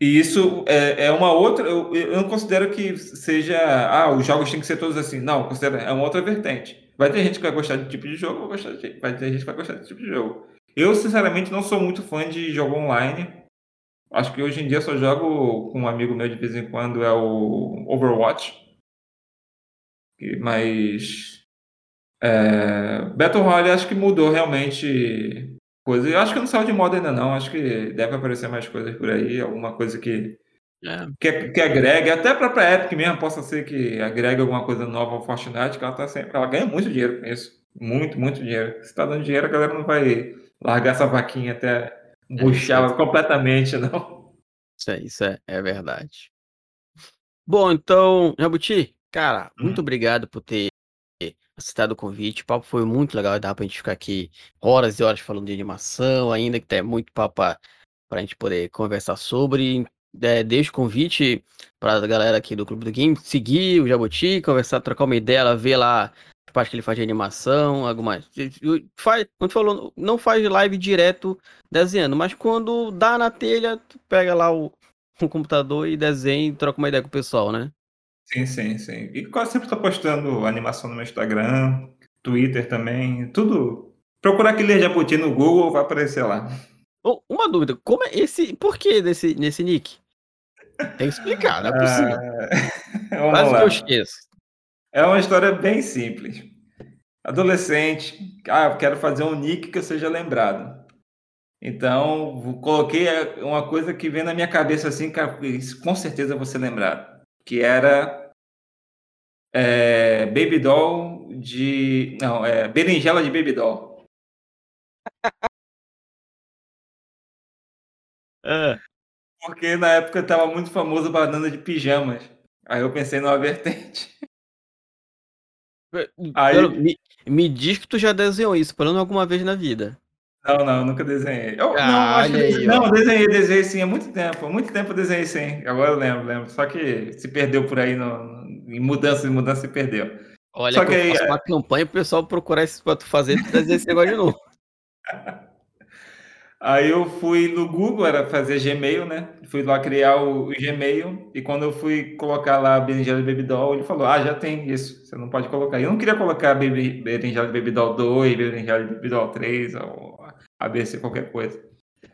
B: E isso é, é uma outra. Eu, eu, não considero que seja. Ah, os jogos têm que ser todos assim. Não, considero, é uma outra vertente. Vai ter gente que vai gostar de tipo de jogo, vai, de, vai ter gente que vai gostar de tipo de jogo. Eu, sinceramente, não sou muito fã de jogo online. Acho que hoje em dia só jogo com um amigo meu de vez em quando, é o Overwatch. Mas. É, Battle Royale acho que mudou realmente coisa. Eu acho que não saiu de moda ainda não. Acho que deve aparecer mais coisas por aí. Alguma coisa que. É. Que, que agregue, até a própria Epic mesmo possa ser que agregue alguma coisa nova ao Fortnite, que ela tá sempre. Ela ganha muito dinheiro com isso. Muito, muito dinheiro. Se tá dando dinheiro, a galera não vai largar essa vaquinha até Murchava é, completamente, não.
A: Isso é, isso é, é verdade. Bom, então, Jabuti, cara, uhum. muito obrigado por ter aceitado o convite. O papo foi muito legal, dá pra gente ficar aqui horas e horas falando de animação, ainda que tem muito papo pra, pra gente poder conversar sobre. É, deixo o convite para a galera aqui do Clube do Game seguir o Jabuti, conversar, trocar uma ideia, ver lá parte que ele faz de animação, alguma. Faz, quando falou, não faz live direto desenhando, mas quando dá na telha, tu pega lá o, o computador e desenha e troca uma ideia com o pessoal, né?
B: Sim, sim, sim. E quase sempre tô postando animação no meu Instagram, Twitter também, tudo. Procurar Killer Jabuti no Google vai aparecer lá.
A: Oh, uma dúvida, como é esse. Por que desse, nesse nick? Tem que explicar, não é possível.
B: Ah,
A: Quase que eu esqueço.
B: É uma história bem simples. Adolescente, ah, eu quero fazer um nick que eu seja lembrado. Então, coloquei é, uma coisa que vem na minha cabeça assim, isso com certeza eu vou ser lembrado. Que era é, Baby Doll de. Não, é Berinjela de Baby Doll.
A: Ah,
B: Porque na época estava muito famoso banana de pijamas. Aí eu pensei numa vertente. Aí-
A: me, me diz que tu já desenhou isso, pelo menos alguma vez na vida.
B: Não, não, nunca desenhei. Eu,
A: Ah,
B: não,
A: aí,
B: desenhei, não, desenhei, desenhei sim, há muito tempo. Há muito tempo eu desenhei sim. Agora eu lembro, lembro. Só que se perdeu por aí no, em mudança, em mudança se perdeu.
A: Olha
B: Só
A: que,
B: que
A: eu
B: aí,
A: faço
B: é-
A: uma campanha pro pessoal procurar isso pra tu fazer, tu esse negócio de novo.
B: Aí eu fui no Google, era fazer Gmail, né? Fui lá criar o, o Gmail e quando eu fui colocar lá berinjela de Baby Doll, ele falou: Ah, já tem isso, você não pode colocar. Eu não queria colocar berinjela de Baby Doll 2, berinjela de Baby Doll 3, ou ABC, qualquer coisa.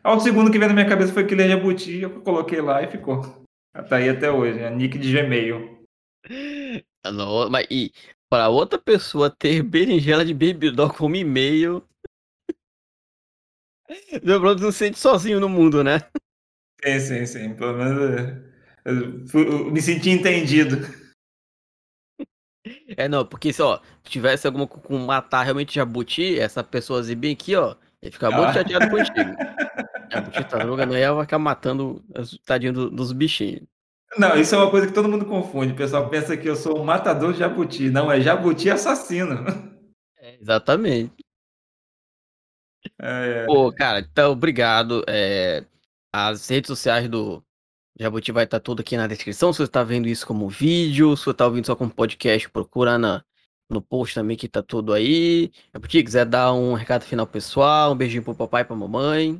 B: Aí o segundo que veio na minha cabeça foi Killer Jabuti, eu coloquei lá e ficou. Tá aí até hoje, né? Nick de Gmail.
A: Não, mas e pra outra pessoa ter berinjela de doll como e-mail. Meu Bruno não se sente sozinho no mundo, né?
B: Sim, sim, sim. Pelo menos é, eu, fui- eu me senti entendido.
A: É, não, porque se, ó, tivesse alguma co- com matar realmente jabuti, essa pessoazinha bem aqui, ó, ficar muito
B: Ah.
A: chateado contigo. Jabuti tartaruga não ia ficar matando os tadinhos do- dos bichinhos.
B: Não, isso é uma coisa que todo mundo confunde. O pessoal pensa que eu sou um matador de jabuti. Não, é jabuti assassino.
A: É, exatamente.
B: É,
A: Pô, cara, então, obrigado. É, as redes sociais do Jabuti vai estar tudo aqui na descrição. Se você tá vendo isso como vídeo, se você tá ouvindo só como podcast, procura na, no post também que tá tudo aí. Jabuti, quiser dar um recado final pessoal, um beijinho pro papai e pra mamãe.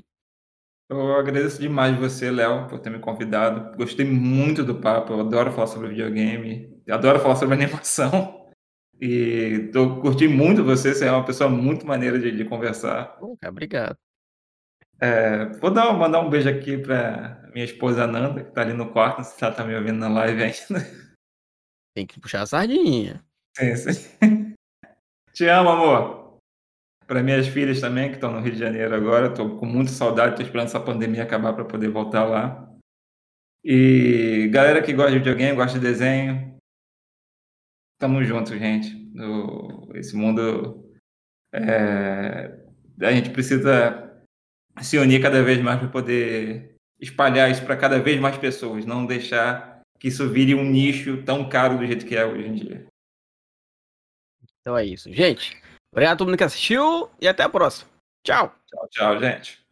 B: eu agradeço demais você, Léo, por ter me convidado. Gostei muito do papo. Eu adoro falar sobre videogame. Adoro falar sobre animação. E eu curti muito você. Você é uma pessoa muito maneira de, de conversar.
A: Obrigado.
B: É, vou dar, mandar um beijo aqui pra minha esposa Ananda, que tá ali no quarto. Não sei se ela tá me ouvindo na live ainda.
A: Tem que puxar a sardinha.
B: Sim, sim. Te amo, amor. Para minhas filhas também, que estão no Rio de Janeiro agora. Estou com muita saudade, estou esperando essa pandemia acabar para poder voltar lá. E galera que gosta de videogame, gosta de desenho. Tamo junto, gente. No, esse mundo. é, a gente precisa se unir cada vez mais para poder espalhar isso para cada vez mais pessoas. Não deixar que isso vire um nicho tão caro do jeito que é hoje em dia.
A: Então é isso. Gente, obrigado a todo mundo que assistiu e até a próxima. Tchau.
B: Tchau, tchau, gente.